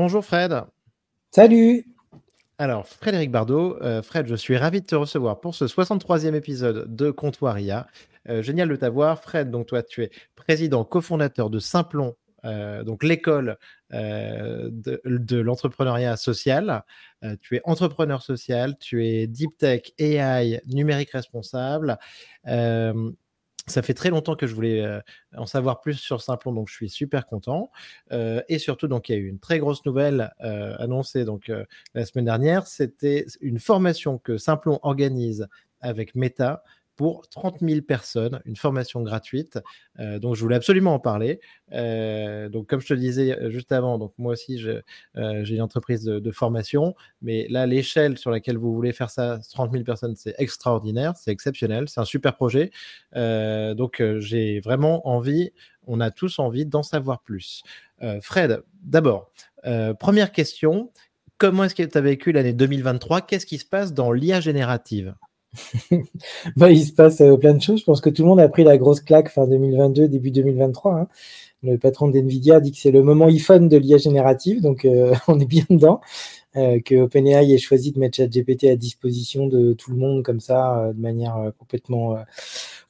Bonjour Fred. Salut. Alors, Frédéric Bardot, euh, Fred, je suis ravi de te recevoir pour ce 63e épisode de Comptoir IA. Euh, génial de t'avoir. Fred, donc toi, tu es président, cofondateur de Simplon, euh, donc l'école de, de l'entrepreneuriat social. tu es entrepreneur social, tu es deep tech, AI, numérique responsable. Ça fait très longtemps que je voulais euh, en savoir plus sur Simplon, donc je suis super content. Euh, et surtout, donc il y a eu une très grosse nouvelle euh, annoncée donc la semaine dernière. C'était une formation que Simplon organise avec Meta pour 30 000 personnes, une formation gratuite. Euh, donc, je voulais absolument en parler. Euh, donc, comme je te disais euh, juste avant, donc moi aussi, j'ai une entreprise de, formation, mais là, l'échelle sur laquelle vous voulez faire ça, 30 000 personnes, c'est extraordinaire, c'est exceptionnel, c'est un super projet. donc, j'ai vraiment envie, on a tous envie d'en savoir plus. Fred, d'abord, première question. Comment est-ce que tu as vécu l'année 2023 Qu'est-ce qui se passe dans l'IA générative? bah, il se passe euh, plein de choses. Je pense que tout le monde a pris la grosse claque fin 2022, début 2023. Hein. Le patron d'NVIDIA dit que c'est le moment iPhone de l'IA générative, donc euh, on est bien dedans. Euh, que OpenAI ait choisi de mettre ChatGPT à disposition de tout le monde comme ça, de manière complètement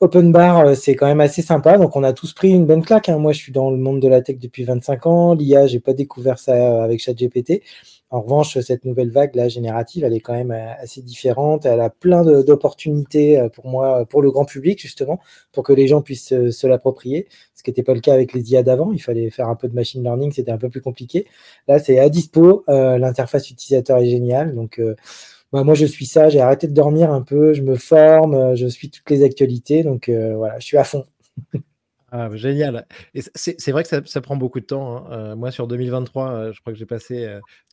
open bar, c'est quand même assez sympa. Donc on a tous pris une bonne claque. Hein. Moi, je suis dans le monde de la tech depuis 25 ans. L'IA, j'ai pas découvert ça avec ChatGPT. En revanche, cette nouvelle vague là générative, elle est quand même euh, assez différente. Elle a plein d'opportunités euh, pour moi, pour le grand public justement, pour que les gens puissent se, l'approprier. Ce qui n'était pas le cas avec les IA d'avant. Il fallait faire un peu de machine learning, c'était un peu plus compliqué. Là, c'est à dispo. Euh, l'interface utilisateur est géniale. Donc bah, moi, je suis ça. J'ai arrêté de dormir un peu. Je me forme. Je suis toutes les actualités. Donc voilà, je suis à fond. Ah, génial. c'est vrai que ça, prend beaucoup de temps. Hein. moi, sur 2023, je crois que j'ai passé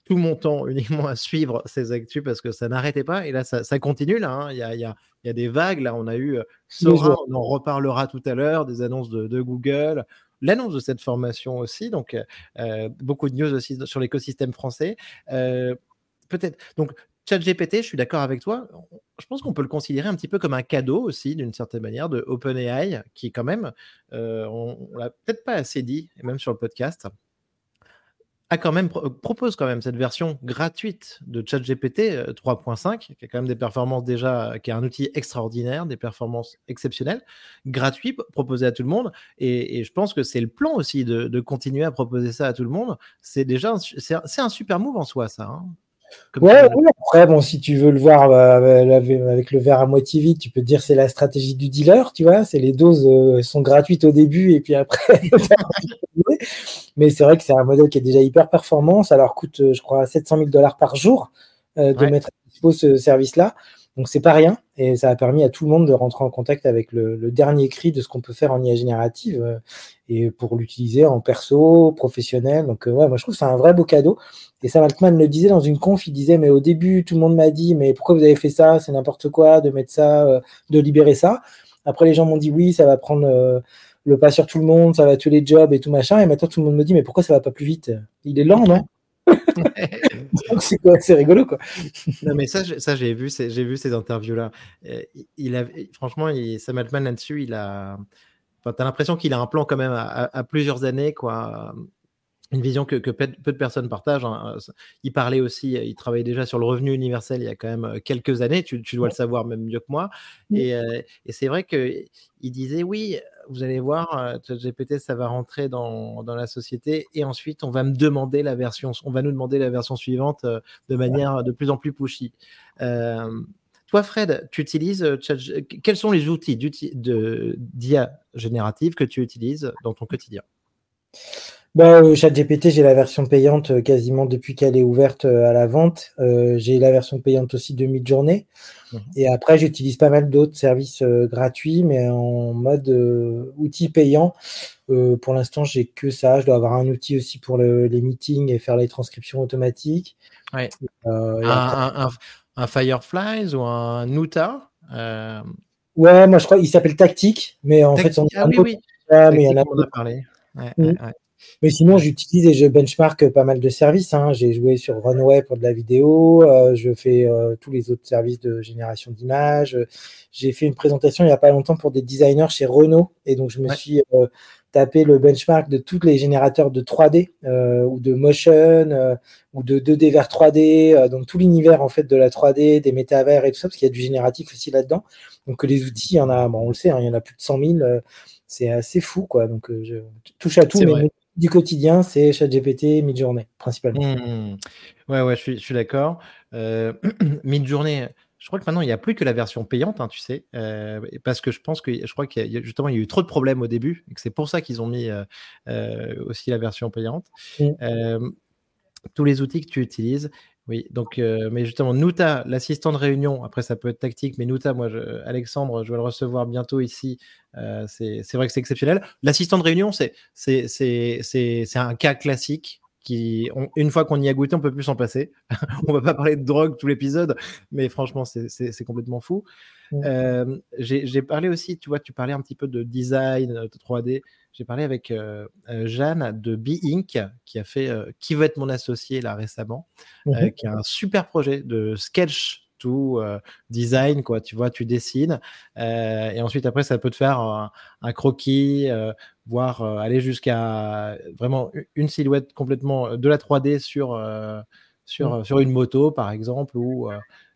tout mon temps uniquement à suivre ces actus parce que ça n'arrêtait pas. Et là, ça, continue. Là, hein. il, y a, y, a, des vagues. Là, on a eu Sora, on en reparlera tout à l'heure, des annonces de, Google, l'annonce de cette formation aussi. Donc, beaucoup de news aussi sur l'écosystème français. Peut-être. Donc, ChatGPT, je suis d'accord avec toi. Je pense qu'on peut le considérer un petit peu comme un cadeau aussi, d'une certaine manière, de OpenAI, qui quand même, on, on l'a peut-être pas assez dit, même sur le podcast, a quand même, propose quand même cette version gratuite de ChatGPT 3.5, euh, qui a quand même des performances déjà, qui est un outil extraordinaire, des performances exceptionnelles, gratuit, proposé à tout le monde. Et, je pense que c'est le plan aussi de, continuer à proposer ça à tout le monde. C'est déjà, c'est un super move en soi, ça. Hein. Ouais, après, bon, si tu veux le voir euh, avec le verre à moitié vide, tu peux dire c'est la stratégie du dealer, tu vois, c'est les doses euh, sont gratuites au début et puis après. Mais c'est vrai que c'est un modèle qui est déjà hyper performant, ça leur coûte, euh, je crois, 700 000 dollars par jour de mettre à disposition ce service-là. Donc c'est pas rien et ça a permis à tout le monde de rentrer en contact avec le, dernier cri de ce qu'on peut faire en IA générative euh, et pour l'utiliser en perso, professionnel. Donc euh, ouais, moi je trouve que c'est un vrai beau cadeau. Et Sam Altman le disait dans une conf, il disait mais au début tout le monde m'a dit mais pourquoi vous avez fait ça, c'est n'importe quoi de mettre ça, euh, de libérer ça. Après les gens m'ont dit oui, ça va prendre le pas sur tout le monde, ça va tuer les jobs et tout machin. Et maintenant tout le monde me dit mais pourquoi ça va pas plus vite? Il est lent non? C'est rigolo quoi. non mais ça, ça j'ai vu, j'ai vu ces interviews là. Euh, il a, franchement, il, Sam Altman là-dessus, il a, enfin, t'as l'impression qu'il a un plan quand même à, plusieurs années quoi. Une vision que, peu, de personnes partagent. Hein. Il parlait aussi, il travaillait déjà sur le revenu universel il y a quand même quelques années. Tu, dois le savoir même mieux que moi. Et, euh, et c'est vrai qu'il disait oui, vous allez voir, euh, ChatGPT, ça va rentrer dans, la société et ensuite on va me demander la version, on va nous demander la version suivante euh, de manière de plus en plus pushy. Euh, toi, Fred, tu utilises quels sont les outils d'IA générative que tu utilises dans ton quotidien? Bah, euh, ChatGPT, j'ai la version payante euh, quasiment depuis qu'elle est ouverte euh, à la vente. j'ai la version payante aussi de mid-journée. Mhm. Et après, j'utilise pas mal d'autres services gratuits, mais en mode outil payant. pour l'instant, j'ai que ça. Je dois avoir un outil aussi pour les meetings et faire les transcriptions automatiques. Ouais. Un, Fireflies ou un Nuta Ouais, moi je crois qu'il s'appelle Tactique, mais en fait, on ah, oui, oui. Ah, mais il y en a, parlé. Ouais, mm. Mais sinon, j'utilise et je benchmark pas mal de services. Hein. J'ai joué sur Runway pour de la vidéo. Euh, je fais euh, tous les autres services de génération d'images. J'ai fait une présentation il n'y a pas longtemps pour des designers chez Renault. Et donc, je me suis euh, tapé le benchmark de tous les générateurs de 3D ou de motion ou de 2D vers 3D. donc, tout l'univers en fait de la 3D, des métavers et tout ça, parce qu'il y a du génératif aussi là-dedans. Donc, les outils, il y en a, bon, on le sait, hein, il y en a plus de 100 000 c'est assez fou, quoi. Donc, je touche à tout, mais du quotidien, c'est ChatGPT, Midjourney, principalement. Mmh. Ouais, ouais, je suis, je suis d'accord. Euh, Midjourney, je crois que maintenant, il n'y a plus que la version payante, hein, tu sais, euh, parce que je pense que je crois qu'il y a justement il y a eu trop de problèmes au début, et que c'est pour ça qu'ils ont mis euh, euh, aussi la version payante. Mmh. tous les outils que tu utilises, oui, donc, mais justement, Nuta, l'assistant de réunion, après ça peut être tactique, mais Nuta, moi, je, Alexandre, je vais le recevoir bientôt ici. c'est vrai que c'est exceptionnel. L'assistant de réunion, c'est un cas classique. Qui, une fois qu'on y a goûté, on peut plus s'en passer. on va pas parler de drogue tout l'épisode, mais franchement, c'est complètement fou. J'ai parlé aussi, tu vois, tu parlais un petit peu de design, de 3D. J'ai parlé avec euh, euh, Jeanne de Be Inc. qui a fait euh, Qui veut être mon associé là récemment, mmh qui a un super projet de sketch to design, quoi. Tu vois, tu dessines et ensuite après ça peut te faire un, croquis, voire aller jusqu'à vraiment une silhouette complètement de la 3D sur sur, mmh. sur une moto par exemple ou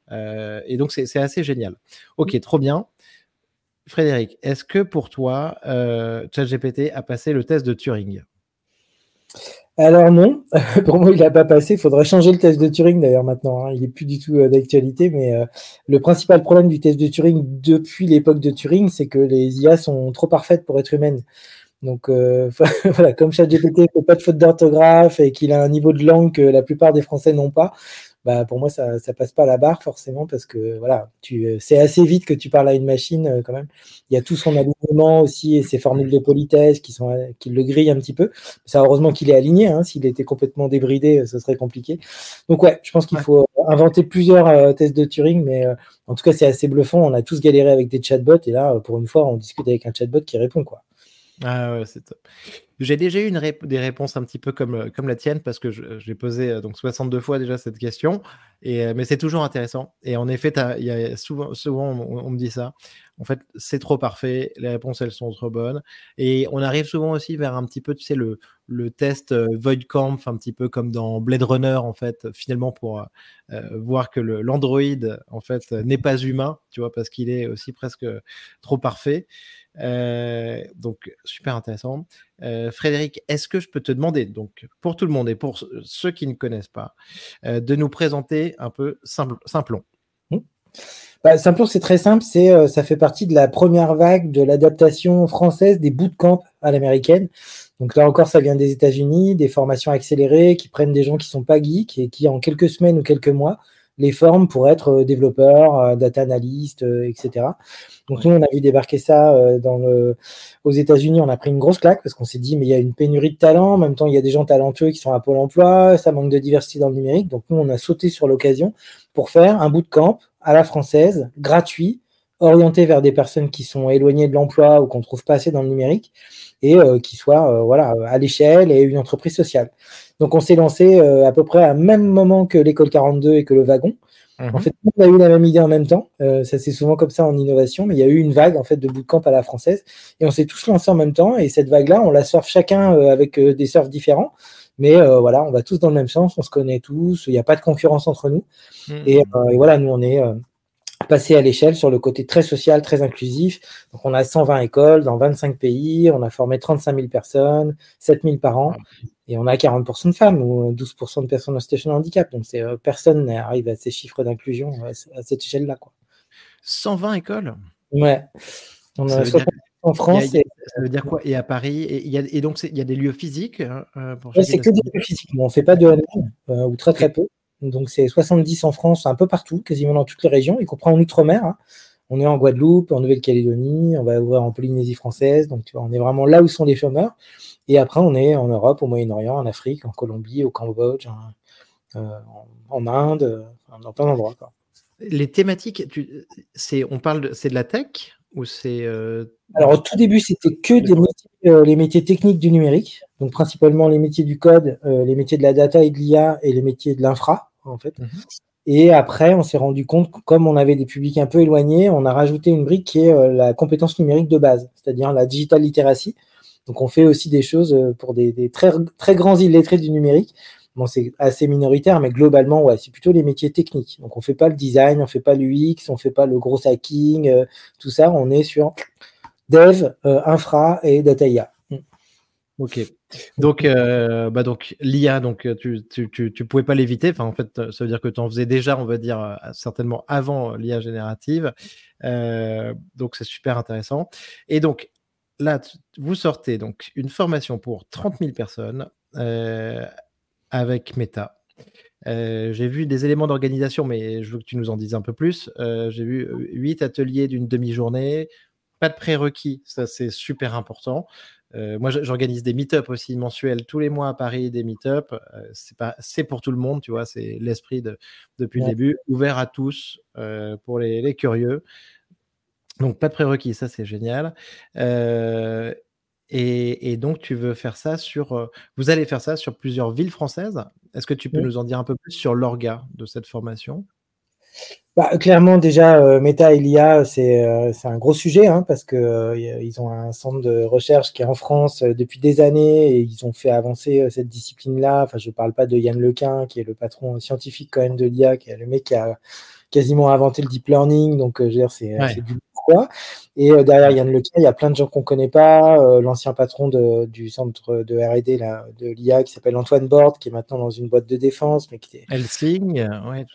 et donc c'est assez génial. Ok, mmh. trop bien. Frédéric, est-ce que pour toi, euh, ChatGPT a passé le test de Turing? Alors non, pour moi il n'a pas passé. Il faudrait changer le test de Turing d'ailleurs maintenant. Hein. Il n'est plus du tout euh, d'actualité, mais euh, le principal problème du test de Turing depuis l'époque de Turing, c'est que les IA sont trop parfaites pour être humaines. Donc voilà, comme ChatGPT ne fait pas de faute d'orthographe et qu'il a un niveau de langue que la plupart des Français n'ont pas, bah, pour moi, ça ne passe pas la barre forcément parce que voilà, tu c'est assez vite que tu parles à une machine euh, quand même. Il y a tout son alignement aussi et ses formules de politesse qui, sont, qui le grillent un petit peu. Ça, heureusement qu'il est aligné. Hein. S'il était complètement débridé, ce serait compliqué. Donc, ouais, je pense qu'il faut inventer plusieurs euh, tests de Turing, mais euh, en tout cas, c'est assez bluffant. On a tous galéré avec des chatbots et là, pour une fois, on discute avec un chatbot qui répond. quoi. Ah ouais, c'est top. J'ai déjà eu des réponses un petit peu comme, euh, comme la tienne parce que j'ai posé euh, donc 62 fois déjà cette question, euh, mais c'est toujours intéressant. Et en effet, y a souvent, souvent on, me dit ça. En fait, c'est trop parfait, les réponses elles sont trop bonnes. Et on arrive souvent aussi vers un petit peu, tu sais, le, test Void Camp, un petit peu comme dans Blade Runner, en fait, finalement pour voir que l'Android, en fait, n'est pas humain, tu vois, parce qu'il est aussi presque trop parfait. Euh, donc, super intéressant. Euh, Frédéric, est-ce que je peux te demander, donc pour tout le monde et pour ceux qui ne connaissent pas, euh, de nous présenter un peu Simple, Simplon mmh. bah, Simplon, c'est très simple. C'est, ça fait partie de la première vague de l'adaptation française des bootcamps à l'américaine. Donc là encore, ça vient des États-Unis, des formations accélérées qui prennent des gens qui sont pas geeks et qui, en quelques semaines ou quelques mois, les forment pour être développeurs, data analystes, etc. Donc nous, on a vu débarquer ça euh, dans le... aux États-Unis. On a pris une grosse claque parce qu'on s'est dit, mais il y a une pénurie de talents. En même temps, il y a des gens talentueux qui sont à Pôle emploi. Ça manque de diversité dans le numérique. Donc nous, on a sauté sur l'occasion pour faire un bout de camp à la française, gratuit, orienté vers des personnes qui sont éloignées de l'emploi ou qu'on trouve pas assez dans le numérique et euh, qui soient euh, voilà, à l'échelle et une entreprise sociale. Donc on s'est lancé à peu près à même moment que l'école 42 et que le wagon. En mhm. fait, on a eu la même idée en même temps. Euh, ça c'est souvent comme ça en innovation, mais il y a eu une vague en fait de bootcamp à la française et on s'est tous lancés en même temps. Et cette vague-là, on la surfe chacun euh, avec euh, des surfs différents, mais voilà, on va tous dans le même sens, on se connaît tous, il n'y a pas de concurrence entre nous. Mhm. Et, et, voilà, nous on est passer à l'échelle sur le côté très social, très inclusif. Donc, on a 120 écoles dans 25 pays, on a formé 35 000 personnes, 7 000 par an, et on a 40% de femmes ou 12% de personnes en situation de handicap. Donc, euh, personne n'arrive à ces chiffres d'inclusion à, cette échelle-là. Quoi. 120 écoles? Ouais. On a en France. Ça veut dire quoi? Et à Paris? Et, y a, et donc, il y a des lieux physiques hein, euh, C'est que des lieux physiques. on ne fait pas de online, euh, ou très très peu. Donc c'est 70 en France, un peu partout, quasiment dans toutes les régions, y compris en Outre-mer. Hein. On est en Guadeloupe, en Nouvelle-Calédonie, on va voir en Polynésie française. Donc tu vois, on est vraiment là où sont les chômeurs. Et après, on est en Europe, au Moyen-Orient, en Afrique, en Colombie, au Cambodge, en, euh, Inde, dans plein d'endroits. Les thématiques, c'est on parle, c'est de la tech ou c'est Alors au tout début, c'était que des métiers, les métiers techniques du numérique, donc principalement les métiers du code, les métiers de la data et de l'IA et les métiers de l'infra en fait. Mmh et après, on s'est rendu compte que comme on avait des publics un peu éloignés, on a rajouté une brique qui est la compétence numérique de base, c'est-à-dire la digital literacy. Donc on fait aussi des choses pour des, très, très grands illettrés du numérique, Bon, c'est assez minoritaire, mais globalement, ouais, c'est plutôt les métiers techniques. Donc, on fait pas le design, on fait pas l'UX, on fait pas le gros hacking, euh, tout ça. On est sur dev, euh, infra et data IA. Mm. Ok. Donc, euh, bah donc l'IA, donc tu, tu, tu, pouvais pas l'éviter. Enfin, en fait, ça veut dire que tu en faisais déjà, on va dire, certainement avant l'IA générative. donc, c'est super intéressant. Et donc, là, vous sortez donc une formation pour 30 000 personnes avec Meta. Euh, j'ai vu des éléments d'organisation, mais je veux que tu nous en dises un peu plus. Euh, j'ai vu euh, huit ateliers d'une demi-journée, pas de prérequis, ça c'est super important. Moi, j'organise des meet-up aussi mensuels tous les mois à Paris, des meet-up. c'est pas, c'est pour tout le monde, tu vois. C'est l'esprit de, depuis le début, ouvert à tous pour les, les, curieux. Donc pas de prérequis, ça c'est génial. Et, donc, tu veux faire ça sur. vous allez faire ça sur plusieurs villes françaises? Est-ce que tu peux nous en dire un peu plus sur l'orga de cette formation? Bah, Clairement, déjà, Meta et l'IA, c'est un gros sujet hein, parce qu'ils ont un centre de recherche qui est en France depuis des années et ils ont fait avancer cette discipline-là. Enfin, je ne parle pas de Yann Lequin, qui est le patron scientifique quand même de l'IA, qui est le mec qui a quasiment inventé le deep learning. Donc, c'est du Et euh, derrière Yann Lequin, il y a plein de gens qu'on ne connaît pas. Euh, l'ancien patron du centre de R&D de l'IA qui s'appelle Antoine Borde, qui est maintenant dans une boîte de défense, mais qui est. Helsing, ouais.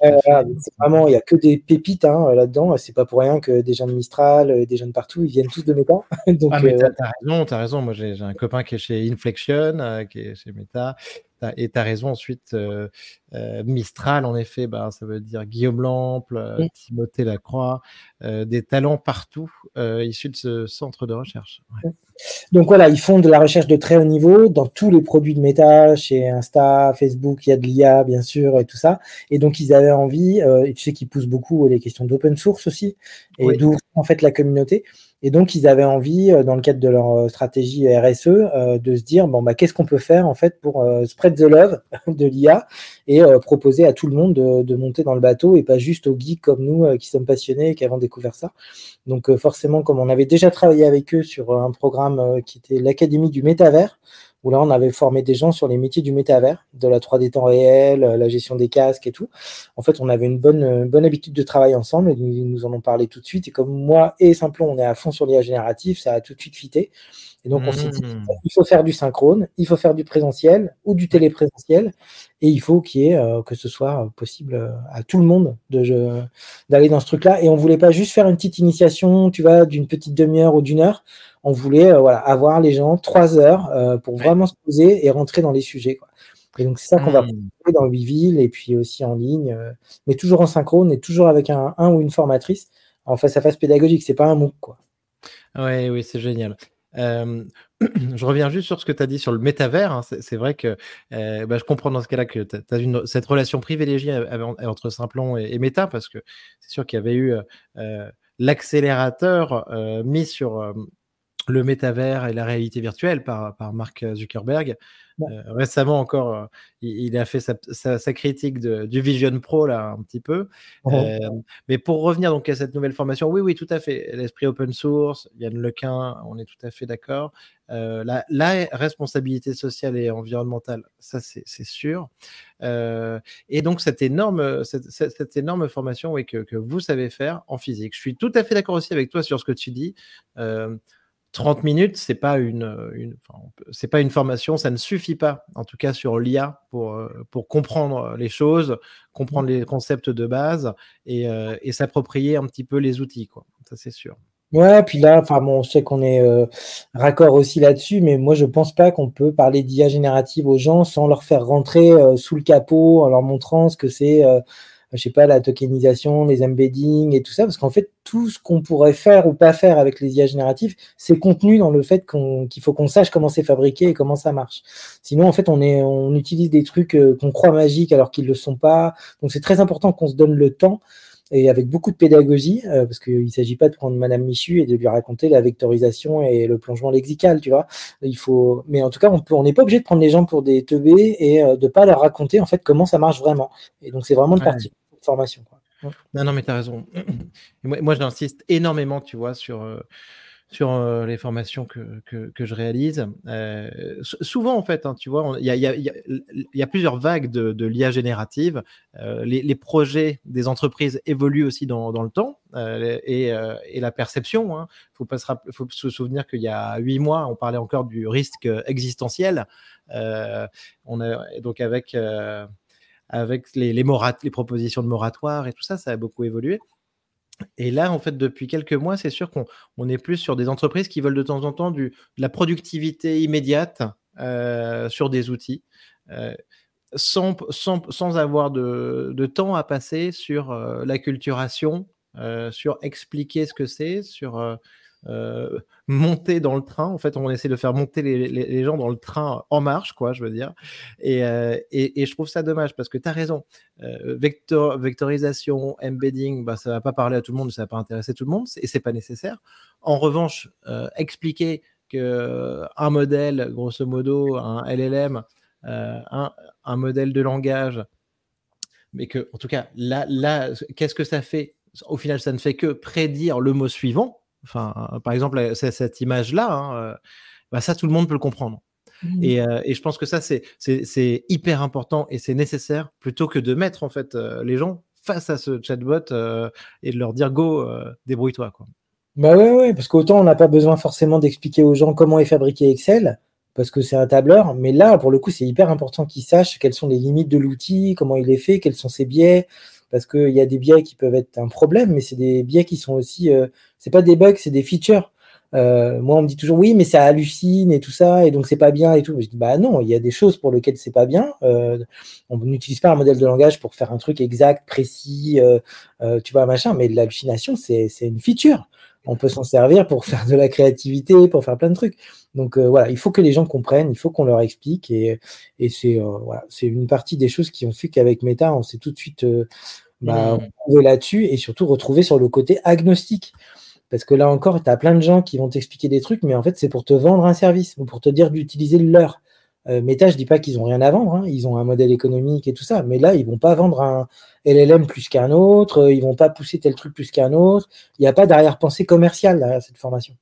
vraiment, il n'y a que des pépites hein, là-dedans. C'est pas pour rien que des gens de Mistral, euh, des gens de partout, ils viennent tous de Meta. Donc, ah, mais t'as raison, t'as raison. Moi, j'ai un copain qui est chez Inflection, qui est chez Meta. Et tu as raison, ensuite, Mistral, en effet, bah, ça veut dire Guillaume Lample, Timothée Lacroix, des talents partout issus de ce centre de recherche. Donc voilà, ils font de la recherche de très haut niveau dans tous les produits de méta, chez Insta, Facebook, il y a de l'IA bien sûr et tout ça. Et donc ils avaient envie, et tu sais qu'ils poussent beaucoup les questions d'open source aussi, et d'ouvrir en fait la communauté. Et donc, ils avaient envie, euh, dans le cadre de leur euh, stratégie RSE, euh, de se dire bon, bah, qu'est-ce qu'on peut faire en fait pour spread the love de l'IA et proposer à tout le monde de, monter dans le bateau et pas juste aux geeks comme nous qui sommes passionnés et qui avons découvert ça. Donc, forcément, comme on avait déjà travaillé avec eux sur un programme qui était l'Académie du métavers, où là, on avait formé des gens sur les métiers du métavers, de la 3D temps réel, euh, la gestion des casques et tout. En fait, on avait une bonne, bonne habitude de travail ensemble et ils nous en ont parlé tout de suite. Et comme moi et Simplon, on est à fond sur l'IA génératif, ça a tout de suite fité. Et donc, on s'est dit, mmh. il faut faire du synchrone, il faut faire du présentiel ou du téléprésentiel, et il faut qu'il y ait, euh, que ce soit possible euh, à tout le monde d'aller dans ce truc-là. Et on voulait pas juste faire une petite initiation, tu vois, d'une petite demi-heure ou d'une heure on voulait euh, voilà, avoir les gens trois heures euh, pour vraiment se poser et rentrer dans les sujets. Quoi. Et donc, c'est ça qu'on va mmh. proposer dans villes et puis aussi en ligne, euh, mais toujours en synchrone et toujours avec un, un ou une formatrice en face à face pédagogique. C'est pas un MOOC. Quoi. Ouais, oui, c'est génial. je reviens juste sur ce que tu as dit sur le métavers. Hein. C'est vrai que bah, je comprends dans ce cas-là que tu as cette relation privilégiée entre Simplon et, et Meta parce que c'est sûr qu'il y avait eu l'accélérateur mis sur le métavers et la réalité virtuelle par, par Mark Zuckerberg. Euh, récemment encore, euh, il, a fait sa, critique du Vision Pro là un petit peu. Euh, mais pour revenir donc à cette nouvelle formation, oui, oui, tout à fait. L'esprit open source, Yann Lequin, on est tout à fait d'accord. La, responsabilité sociale et environnementale, ça c'est sûr. et donc cette énorme, cette, énorme formation oui, que, que, vous savez faire en physique. Je suis tout à fait d'accord aussi avec toi sur ce que tu dis. 30 minutes, c'est pas une, c'est pas une formation, ça ne suffit pas, en tout cas sur l'IA, pour, euh, pour comprendre les choses, comprendre les concepts de base et, euh, et s'approprier un petit peu les outils, quoi. Ça, c'est sûr. Ouais, puis là, enfin bon, on sait qu'on est euh, raccord aussi là-dessus, mais moi je pense pas qu'on peut parler d'IA générative aux gens sans leur faire rentrer sous le capot en leur montrant ce que c'est je sais pas, la tokenisation, les embeddings et tout ça, parce qu'en fait, tout ce qu'on pourrait faire ou pas faire avec les IA génératives, c'est contenu dans le fait qu'il faut qu'on sache comment c'est fabriqué et comment ça marche. Sinon, en fait, on, est, on utilise des trucs euh, qu'on croit magiques alors qu'ils ne le sont pas. Donc, c'est très important qu'on se donne le temps et avec beaucoup de pédagogie, parce qu'il ne s'agit pas de prendre Madame Michu et de lui raconter la vectorisation et le plongement lexical, tu vois. Il faut, mais en tout cas, on n'est pas obligé de prendre les gens pour des teubés et de pas leur raconter en fait comment ça marche vraiment. Et donc c'est vraiment une partie formation. Non, non, mais tu as raison. moi, moi j'insiste énormément, tu vois, sur sur euh, les formations que, que, je réalise. Euh, souvent, en fait, hein, tu vois, il y, a, plusieurs vagues de, de l'IA générative. Euh, les, projets des entreprises évoluent aussi dans, dans le temps et, et, la perception. Il hein. faut, faut se souvenir qu'il y a huit mois, on parlait encore du risque existentiel. on a, donc avec avec les, propositions de moratoire et tout ça, ça a beaucoup évolué. Et là, en fait, depuis quelques mois, c'est sûr qu'on est plus sur des entreprises qui veulent de temps en temps de la productivité immédiate euh, sur des outils, euh, sans, avoir de, temps à passer sur euh, l'acculturation, sur expliquer ce que c'est, sur euh, monter dans le train. En fait, on essaie de faire monter les, gens dans le train en marche, quoi, je veux dire. Et, euh, je trouve ça dommage parce que tu as raison. Euh, vector, vectorisation, embedding, bah, ça va pas parler à tout le monde, ça va pas intéresser tout le monde et c'est pas nécessaire. En revanche, expliquer que un modèle, grosso modo, un LLM, un, un, modèle de langage, mais que, en tout cas, là, là qu'est-ce que ça fait? Au final, ça ne fait que prédire le mot suivant Enfin, par exemple, cette image-là, hein, euh, bah, ça, tout le monde peut le comprendre. Mmh. Euh, et, je pense que ça, c'est hyper important et c'est nécessaire plutôt que de mettre en fait euh, les gens face à ce chatbot et de leur dire go, débrouille-toi. Bah ouais, parce qu'autant on n'a pas besoin forcément d'expliquer aux gens comment est fabriqué Excel, parce que c'est un tableur, mais là, pour le coup, c'est hyper important qu'ils sachent quelles sont les limites de l'outil, comment il est fait, quels sont ses biais, parce qu'il y a des biais qui peuvent être un problème, mais c'est des biais qui sont aussi, euh, c'est pas des bugs, c'est des features. Euh, moi, on me dit toujours oui, mais ça hallucine et tout ça, et donc c'est pas bien et tout. je dis bah non, il y a des choses pour lesquelles c'est pas bien. Euh, on n'utilise pas un modèle de langage pour faire un truc exact, précis, tu vois, machin, mais l'hallucination, c'est une feature. On peut s'en servir pour faire de la créativité, pour faire plein de trucs. Donc voilà, il faut que les gens comprennent, il faut qu'on leur explique, et, et c'est voilà, c'est une partie des choses qui ont fait qu'avec Meta, on s'est tout de suite bah, mmh. là-dessus et surtout retrouver sur le côté agnostique. Parce que là encore, tu as plein de gens qui vont t'expliquer des trucs, mais en fait, c'est pour te vendre un service ou pour te dire d'utiliser le leur. Euh, Meta, je dis pas qu'ils ont rien à vendre, hein. ils ont un modèle économique et tout ça, mais là, ils vont pas vendre un LLM plus qu'un autre, ils vont pas pousser tel truc plus qu'un autre. Il n'y a pas d'arrière-pensée commerciale derrière cette formation.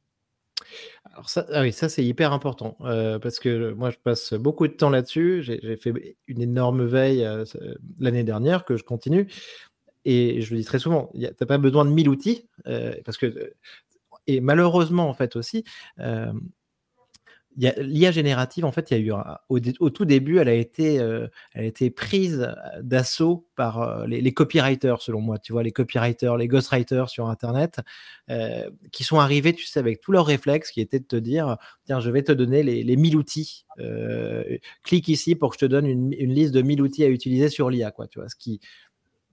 Alors ça, ah oui, ça c'est hyper important euh, parce que moi je passe beaucoup de temps là-dessus. J'ai fait une énorme veille euh, l'année dernière que je continue et je le dis très souvent, tu n'as pas besoin de mille outils, euh, parce que, et malheureusement, en fait, aussi, euh, l'IA générative, en fait, y a eu au, tout début, elle a été, euh, elle a été prise d'assaut par les, copywriters, selon moi. Tu vois, les copywriters, les ghostwriters sur Internet, qui sont arrivés, tu sais, avec tous leurs réflexes, qui étaient de te dire, tiens, je vais te donner les, les 1000 outils. clique ici pour que je te donne une, une liste de 1000 outils à utiliser sur l'IA, quoi. Tu vois, ce qui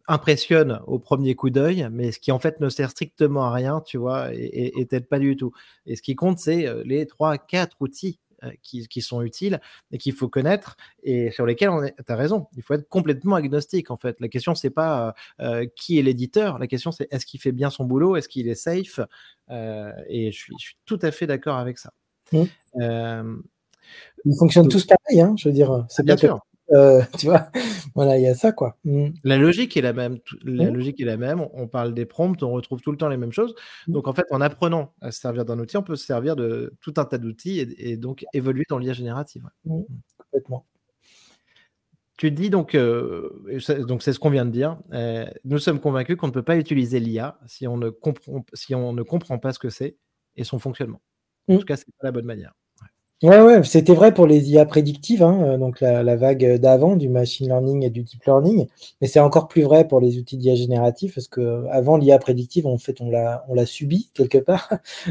impressionne au premier coup d'œil, mais ce qui en fait ne sert strictement à rien, tu vois, et, peut-être pas du tout. Et ce qui compte, c'est euh, les trois, quatre outils euh, qui, qui, sont utiles et qu'il faut connaître et sur lesquels on est. As raison, il faut être complètement agnostique en fait. La question, c'est pas euh, qui est l'éditeur, la question, c'est est-ce qu'il fait bien son boulot, est-ce qu'il est safe Et je suis, je suis, tout à fait d'accord avec ça. Mmh. Ils fonctionnent tous pareil, hein, je veux dire. C'est bien sûr. Euh, tu vois, voilà, il y a ça, quoi. Mm. La logique est la même. La mm. logique est la même. On parle des prompts, on retrouve tout le temps les mêmes choses. Mm. Donc, en fait, en apprenant à se servir d'un outil, on peut se servir de tout un tas d'outils et, donc évoluer dans l'IA générative. Complètement. Tu dis donc, euh, donc c'est ce qu'on vient de dire. Euh, nous sommes convaincus qu'on ne peut pas utiliser l'IA si on ne comprend, si on ne comprend pas ce que c'est et son fonctionnement. En tout cas, c'est pas la bonne manière. Ouais, ouais, c'était vrai pour les IA prédictives, hein, euh, donc la, vague d'avant du machine learning et du deep learning, mais c'est encore plus vrai pour les outils d'IA génératifs parce que avant l'IA prédictive, en fait, on l'a, on l'a subi quelque part.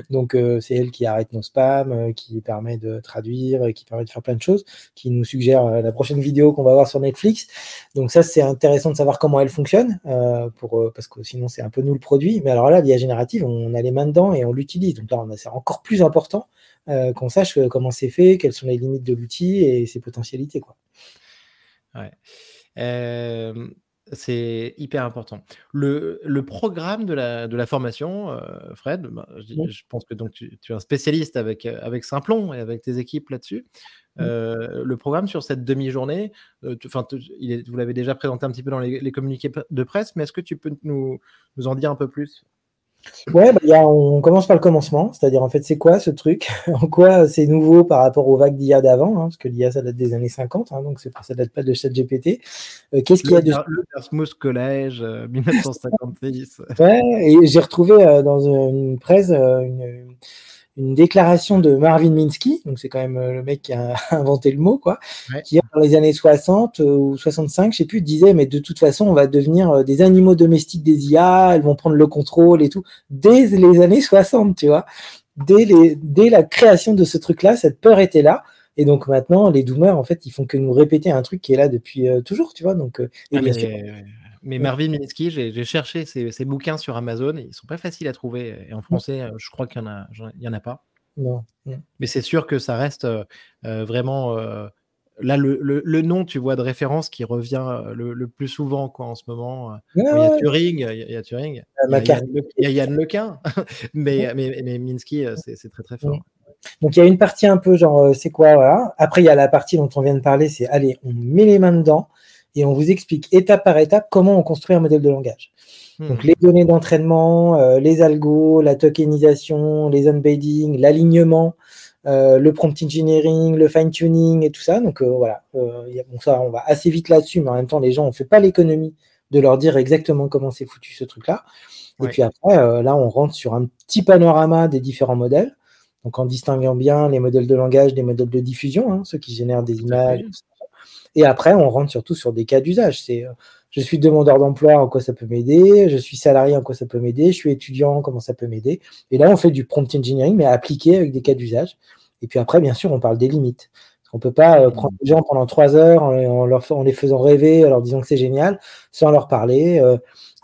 Donc euh, c'est elle qui arrête nos spams, euh, qui permet de traduire, qui permet de faire plein de choses, qui nous suggère la prochaine vidéo qu'on va voir sur Netflix. Donc ça, c'est intéressant de savoir comment elle fonctionne, pour parce que sinon c'est un peu nous le produit. Mais alors là, l'IA générative, on a les mains dedans et on l'utilise. Donc là, c'est encore plus important euh, qu'on sache euh, comment c'est fait, quelles sont les limites de l'outil et ses potentialités. Quoi. Ouais. Euh, C'est hyper important. Le, le, programme de la, de la formation, euh, Fred, bah, je, pense que donc tu, es un spécialiste avec, avec Simplon et avec tes équipes là-dessus. Le programme sur cette demi-journée, enfin, vous l'avez déjà présenté un petit peu dans les, les communiqués de presse, mais est-ce que tu peux nous, nous en dire un peu plus? Ouais, bah, on commence par le commencement, c'est-à-dire en fait c'est quoi ce truc? En quoi c'est nouveau par rapport aux vagues d'IA d'avant hein, Parce que l'IA ça date des années 50, hein, donc ça date pas de ChatGPT. Euh, Qu'est-ce qu'il y a de le Erasmus Collège 1956 euh, Ouais, et j'ai retrouvé euh, dans une presse une, une déclaration de Marvin Minsky, donc c'est quand même euh, le mec qui a inventé le mot, quoi, qui dans les années 60 euh, ou 65, je sais plus, disait mais de toute façon on va devenir euh, des animaux domestiques des IA, elles vont prendre le contrôle et tout, dès les années 60, tu vois, dès, les, dès la création de ce truc-là, cette peur était là. Et donc maintenant, les doomers, en fait, ils font que nous répéter un truc qui est là depuis toujours, tu vois. Donc, ah, mais Marvin Minsky, j'ai cherché ses, bouquins sur Amazon, ils sont pas faciles à trouver. Et en français, euh, je crois qu'il n'y en, en, a pas. Non. Mais c'est sûr que ça reste euh, euh, vraiment. là, le, nom, tu vois, de référence qui revient le, plus souvent quoi, en ce moment. il y a Turing, il y a, Turing, il y a, Yann Lequin, mais, mais, mais, Minsky, c'est très très fort. Donc il y a une partie un peu genre c'est quoi voilà. Après il y a la partie dont on vient de parler, c'est allez on met les mains dedans et on vous explique étape par étape comment on construit un modèle de langage. Hmm. Donc les données d'entraînement, euh, les algos, la tokenisation, les embeddings, l'alignement, euh, le prompt engineering, le fine tuning et tout ça. Donc euh, voilà, bon, ça on va assez vite là-dessus, mais en même temps les gens on fait pas l'économie de leur dire exactement comment c'est foutu ce truc-là. Et puis après, là on rentre sur un petit panorama des différents modèles. Donc en distinguant bien les modèles de langage des modèles de diffusion, hein, ceux qui génèrent des images, et après, on rentre surtout sur des cas d'usage. C'est euh, je suis demandeur d'emploi, en quoi ça peut m'aider, je suis salarié, en quoi ça peut m'aider, je suis étudiant, comment ça peut m'aider? Et là, on fait du prompt engineering, mais appliqué avec des cas d'usage. Et puis après, bien sûr, on parle des limites. On ne peut pas euh, prendre des gens pendant trois heures en, leur, en les faisant rêver, en leur disant que c'est génial, sans leur parler.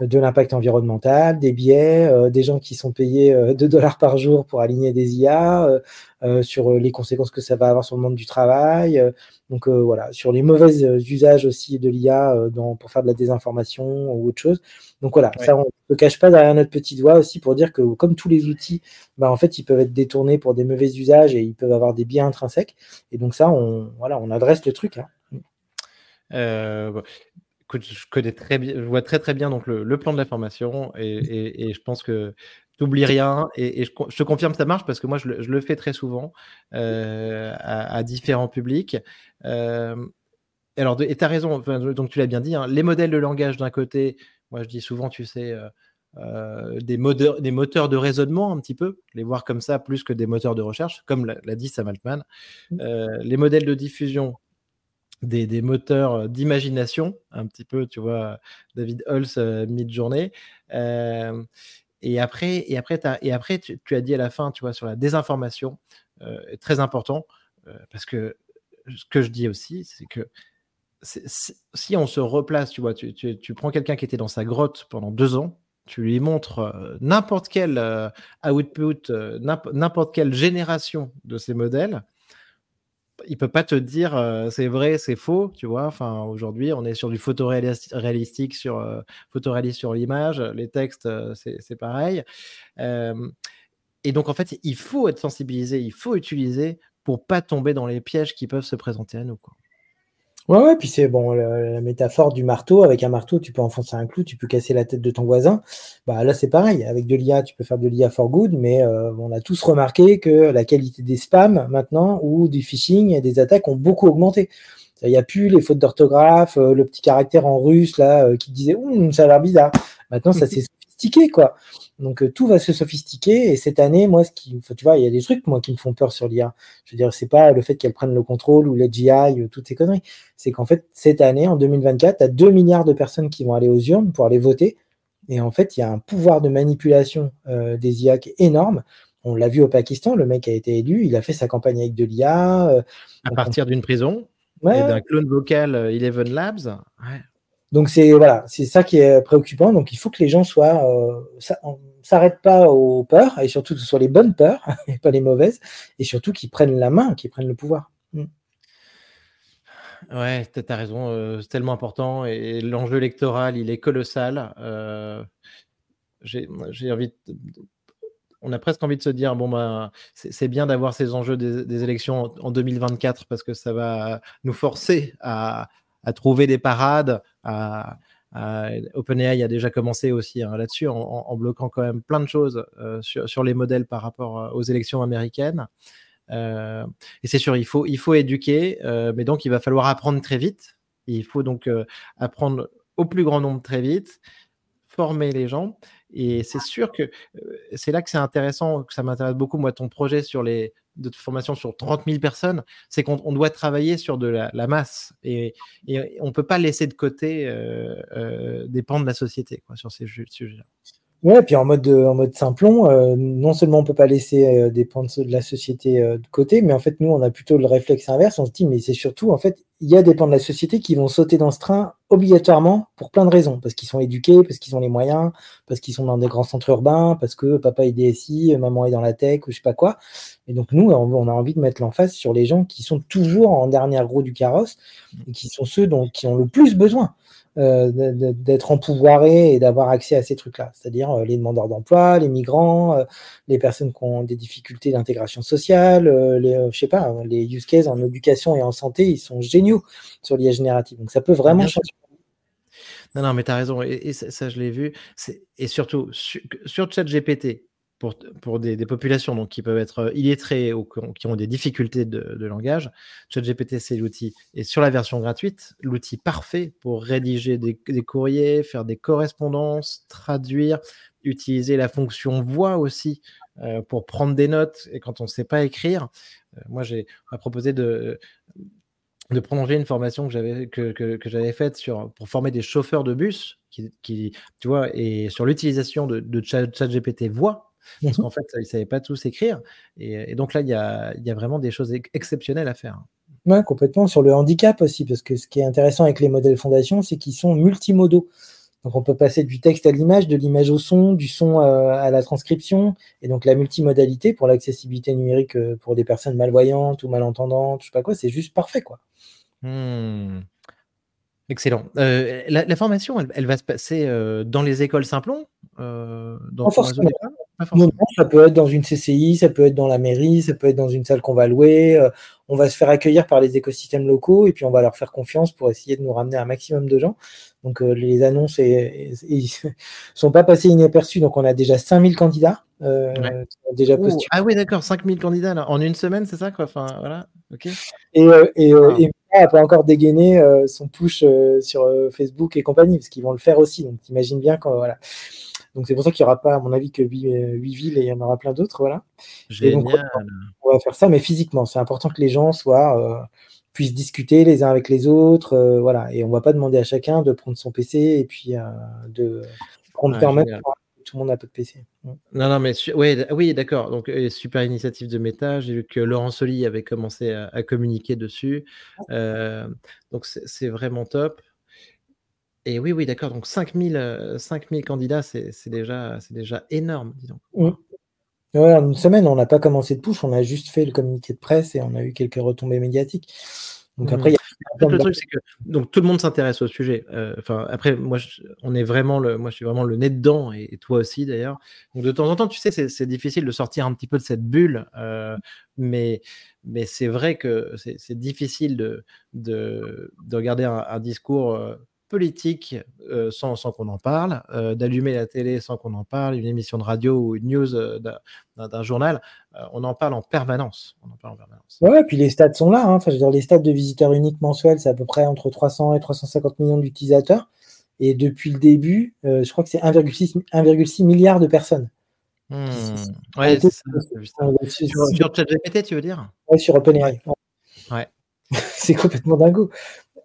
Euh, de l'impact environnemental, des biais, euh, des gens qui sont payés 2 euh, dollars par jour pour aligner des IA, sur les conséquences que ça va avoir sur le monde du travail, donc voilà, sur les mauvais usages aussi de l'IA pour faire de la désinformation ou autre chose. Donc voilà, ça on ne cache pas derrière notre petit doigt aussi pour dire que comme tous les outils, bah, en fait ils peuvent être détournés pour des mauvais usages et ils peuvent avoir des biais intrinsèques. Et donc ça, on, voilà, on adresse le truc. Hein je connais très bien, je vois très très bien donc le, plan de la formation et, je pense que tu n'oublies rien et, je, te confirme que ça marche parce que moi je le, fais très souvent euh, à, différents publics. Euh, alors, et tu as raison, donc tu l'as bien dit, hein, les modèles de langage d'un côté, moi je dis souvent, tu sais, euh, des, moteurs, des moteurs de raisonnement un petit peu, les voir comme ça plus que des moteurs de recherche, comme l'a dit Sam Altman. Mmh. les modèles de diffusion, des, moteurs euh, d'imagination, un petit peu, tu vois, David euh, mid-journée. Euh, et après, et après, tu, as dit à la fin, tu vois, sur la désinformation, très important, parce que ce que je dis aussi, c'est que si on se replace, tu vois, tu, prends quelqu'un qui était dans sa grotte pendant deux ans, tu lui montres n'importe quel output, n'importe quelle génération de ces modèles, il peut pas te dire c'est vrai, c'est faux, tu vois. Enfin, aujourd'hui, on est sur du photoréalistique sur photoréaliste sur l'image, les textes, c'est pareil. et donc, en fait, il faut être sensibilisé, il faut utiliser pour pas tomber dans les pièges qui peuvent se présenter à nous. Ouais, ouais, puis c'est bon, la, métaphore du marteau. Avec un marteau, tu peux enfoncer un clou, tu peux casser la tête de ton voisin. Bah là, c'est pareil. Avec de l'IA, tu peux faire de l'IA for good, mais euh, on a tous remarqué que la qualité des spams maintenant ou du phishing et des attaques ont beaucoup augmenté. Il n'y a plus les fautes d'orthographe, euh, le petit caractère en russe là euh, qui disait ça a l'air bizarre. Maintenant, ça s'est sophistiqué quoi. Donc euh, tout va se sophistiquer et cette année, moi, ce qui, tu vois, il y a des trucs moi qui me font peur sur l'IA. Je veux dire, c'est pas le fait qu'elle prenne le contrôle ou l'AGI ou toutes ces conneries. C'est qu'en fait, cette année, en 2024, tu as 2 milliards de personnes qui vont aller aux urnes pour aller voter. Et en fait, il y a un pouvoir de manipulation euh, des IA qui est énorme. On l'a vu au Pakistan, le mec a été élu, il a fait sa campagne avec de l'IA. Euh, à partir d'une prison et d'un clone vocal Eleven Labs. Ouais. Donc c'est voilà, c'est ça qui est préoccupant. Donc il faut que les gens soient euh, pas aux peurs et surtout que ce soit les bonnes peurs et pas les mauvaises et surtout qu'ils prennent la main, qu'ils prennent le pouvoir. Mm. Ouais, tu as raison, c'est tellement important et l'enjeu électoral, il est colossal. j'ai envie on a presque envie de se dire bon ben c'est bien d'avoir ces enjeux des, élections en, 2024 parce que ça va nous forcer à, trouver des parades. À, OpenAI a déjà commencé aussi hein, là-dessus en, bloquant quand même plein de choses euh, sur, les modèles par rapport euh, aux élections américaines. Euh, et c'est sûr, il faut éduquer, mais donc il va falloir apprendre très vite. Il faut donc apprendre au plus grand nombre très vite, former les gens. Et c'est sûr que c'est là que c'est intéressant, que ça m'intéresse beaucoup, moi, ton projet sur les de formation sur 30 000 personnes, c'est qu'on doit travailler sur de la, masse et, on ne peut pas laisser de côté des pans de la société quoi, sur ces sujets-là. Ouais, puis en mode, en mode simplon, euh, non seulement on peut pas laisser euh, des pans de la société euh, de côté, mais en fait, nous, on a plutôt le réflexe inverse. On se dit, mais c'est surtout, en fait, il y a des pans de la société qui vont sauter dans ce train obligatoirement pour plein de raisons. Parce qu'ils sont éduqués, parce qu'ils ont les moyens, parce qu'ils sont dans des grands centres urbains, parce que papa est DSI, maman est dans la tech, ou je sais pas quoi. Et donc, nous, on a envie de mettre l'emphase sur les gens qui sont toujours en dernière roue du carrosse et qui sont ceux qui ont le plus besoin. Euh, d'être empouvoiré et d'avoir accès à ces trucs-là, c'est-à-dire euh, les demandeurs d'emploi, les migrants, euh, les personnes qui ont des difficultés d'intégration sociale, les, je sais pas, hein, les use cases en éducation et en santé, ils sont géniaux sur l'IA générative. Donc ça peut vraiment changer. Non, non, mais tu as raison, et, ça, je l'ai vu. Et surtout, sur, sur ChatGPT, pour, des, populations donc, qui peuvent être euh, illettrées ou qui ont des difficultés de, langage, ChatGPT, c'est l'outil. Et sur la version gratuite, l'outil parfait pour rédiger des, courriers, faire des correspondances, traduire, utiliser la fonction voix aussi euh, pour prendre des notes. Et quand on ne sait pas écrire, euh, moi, j'ai proposé de, prolonger une formation que j'avais que, que, faite sur pour former des chauffeurs de bus qui, tu vois et sur l'utilisation de ChatGPT voix parce mmh qu'en fait, ils ne savaient pas tous écrire. Et, donc là, il y a, y a, vraiment des choses exceptionnelles à faire. Oui, complètement. Sur le handicap aussi, parce que ce qui est intéressant avec les modèles fondation, c'est qu'ils sont multimodaux. Donc on peut passer du texte à l'image, de l'image au son, du son euh, à la transcription. Et donc la multimodalité pour l'accessibilité numérique euh, pour des personnes malvoyantes ou malentendantes, je sais pas quoi, c'est juste parfait. quoi. Mmh. Excellent. Euh, la, formation, elle, va se passer dans les écoles Simplon dans ça peut être dans une CCI, ça peut être dans la mairie, ça peut être dans une salle qu'on va louer. Euh, on va se faire accueillir par les écosystèmes locaux et puis on va leur faire confiance pour essayer de nous ramener un maximum de gens. Donc euh, les annonces ne sont pas passées inaperçues. Donc on a déjà 5000 candidats. Euh, déjà ah oui, d'accord, 5000 candidats en une semaine, c'est ça quoi? Enfin, voilà. Et, et, n'a pas encore dégainé son push sur Facebook et compagnie, parce qu'ils vont le faire aussi. Donc t'imagines bien quand voilà. Donc c'est pour ça qu'il n'y aura pas, à mon avis, que 8, euh, villes et il y en aura plein d'autres. Voilà. Génial. on va faire ça, mais physiquement. C'est important que les gens soient, euh, puissent discuter les uns avec les autres. Euh, voilà. Et on ne va pas demander à chacun de prendre son PC et puis de prendre permettre tout le monde a peu de PC. Mm. Non, non, mais ouais, oui, d'accord. Donc, super initiative de Meta. J'ai vu que Laurent Soli avait commencé à, communiquer dessus. donc, c'est vraiment top. Et oui, oui, d'accord. Donc 5000, 5000 euh, candidats, c'est déjà, déjà énorme, disons. Mmh. en une semaine, on n'a pas commencé de push, on a juste fait le communiqué de presse et on a eu quelques retombées médiatiques. Donc mmh. après, y a le truc, c'est que donc tout le monde s'intéresse au sujet. Euh, enfin, après, moi, on est vraiment le, moi, je suis vraiment le nez dedans et, toi aussi d'ailleurs. Donc de temps en temps, tu sais, c'est difficile de sortir un petit peu de cette bulle, euh, mais mais c'est vrai que c'est difficile de, de, de regarder un, un discours politique euh, sans, sans qu'on en parle, euh, d'allumer la télé sans qu'on en parle, une émission de radio ou une news euh, d'un journal, on en parle en permanence. On en parle en permanence. Ouais, puis les stats sont là. Hein. Enfin, je veux dire, les stats de visiteurs uniques mensuels, c'est à peu près entre 300 et 350 millions d'utilisateurs. Et depuis le début, je crois que c'est 1,6 milliard de personnes. Mmh. Ouais, c'est ça. Sur, ChatGPT, tu veux dire? Ouais, sur OpenAI. Ouais. c'est complètement dingo.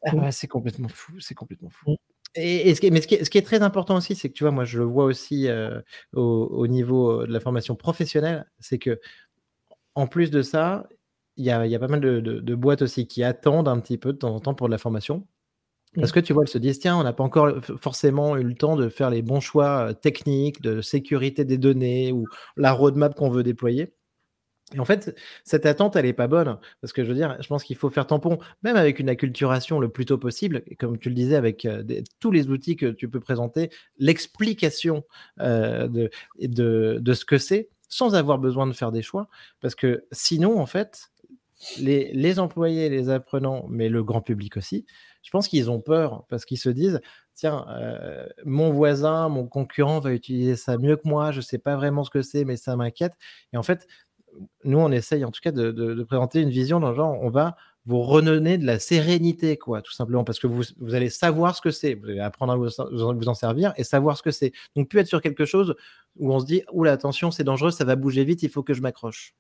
Ah c'est complètement fou, c'est complètement fou. Mmh. Et, ce qui est, mais ce qui, est, très important aussi, c'est que tu vois, moi je le vois aussi euh, au, niveau de la formation professionnelle, c'est que en plus de ça, il y a, pas mal de, boîtes aussi qui attendent un petit peu de temps en temps pour de la formation. Parce mmh. que tu vois, elles se disent, tiens, on n'a pas encore forcément eu le temps de faire les bons choix techniques, de sécurité des données ou la roadmap qu'on veut déployer. Et en fait, cette attente, elle n'est pas bonne. Parce que je veux dire, je pense qu'il faut faire tampon, même avec une acculturation le plus tôt possible, comme tu le disais, avec tous les outils que tu peux présenter, l'explication de, de, de, ce que c'est, sans avoir besoin de faire des choix. Parce que sinon, en fait, les, les employés, les apprenants, mais le grand public aussi, je pense qu'ils ont peur parce qu'ils se disent tiens, mon voisin, mon concurrent va utiliser ça mieux que moi, je ne sais pas vraiment ce que c'est, mais ça m'inquiète. Et en fait, nous, on essaye en tout cas de, présenter une vision dans le genre, on va vous redonner de la sérénité, quoi, tout simplement, parce que vous, allez savoir ce que c'est, vous allez apprendre à vous, en servir et savoir ce que c'est. Donc, plus être sur quelque chose où on se dit, oula, attention, c'est dangereux, ça va bouger vite, il faut que je m'accroche.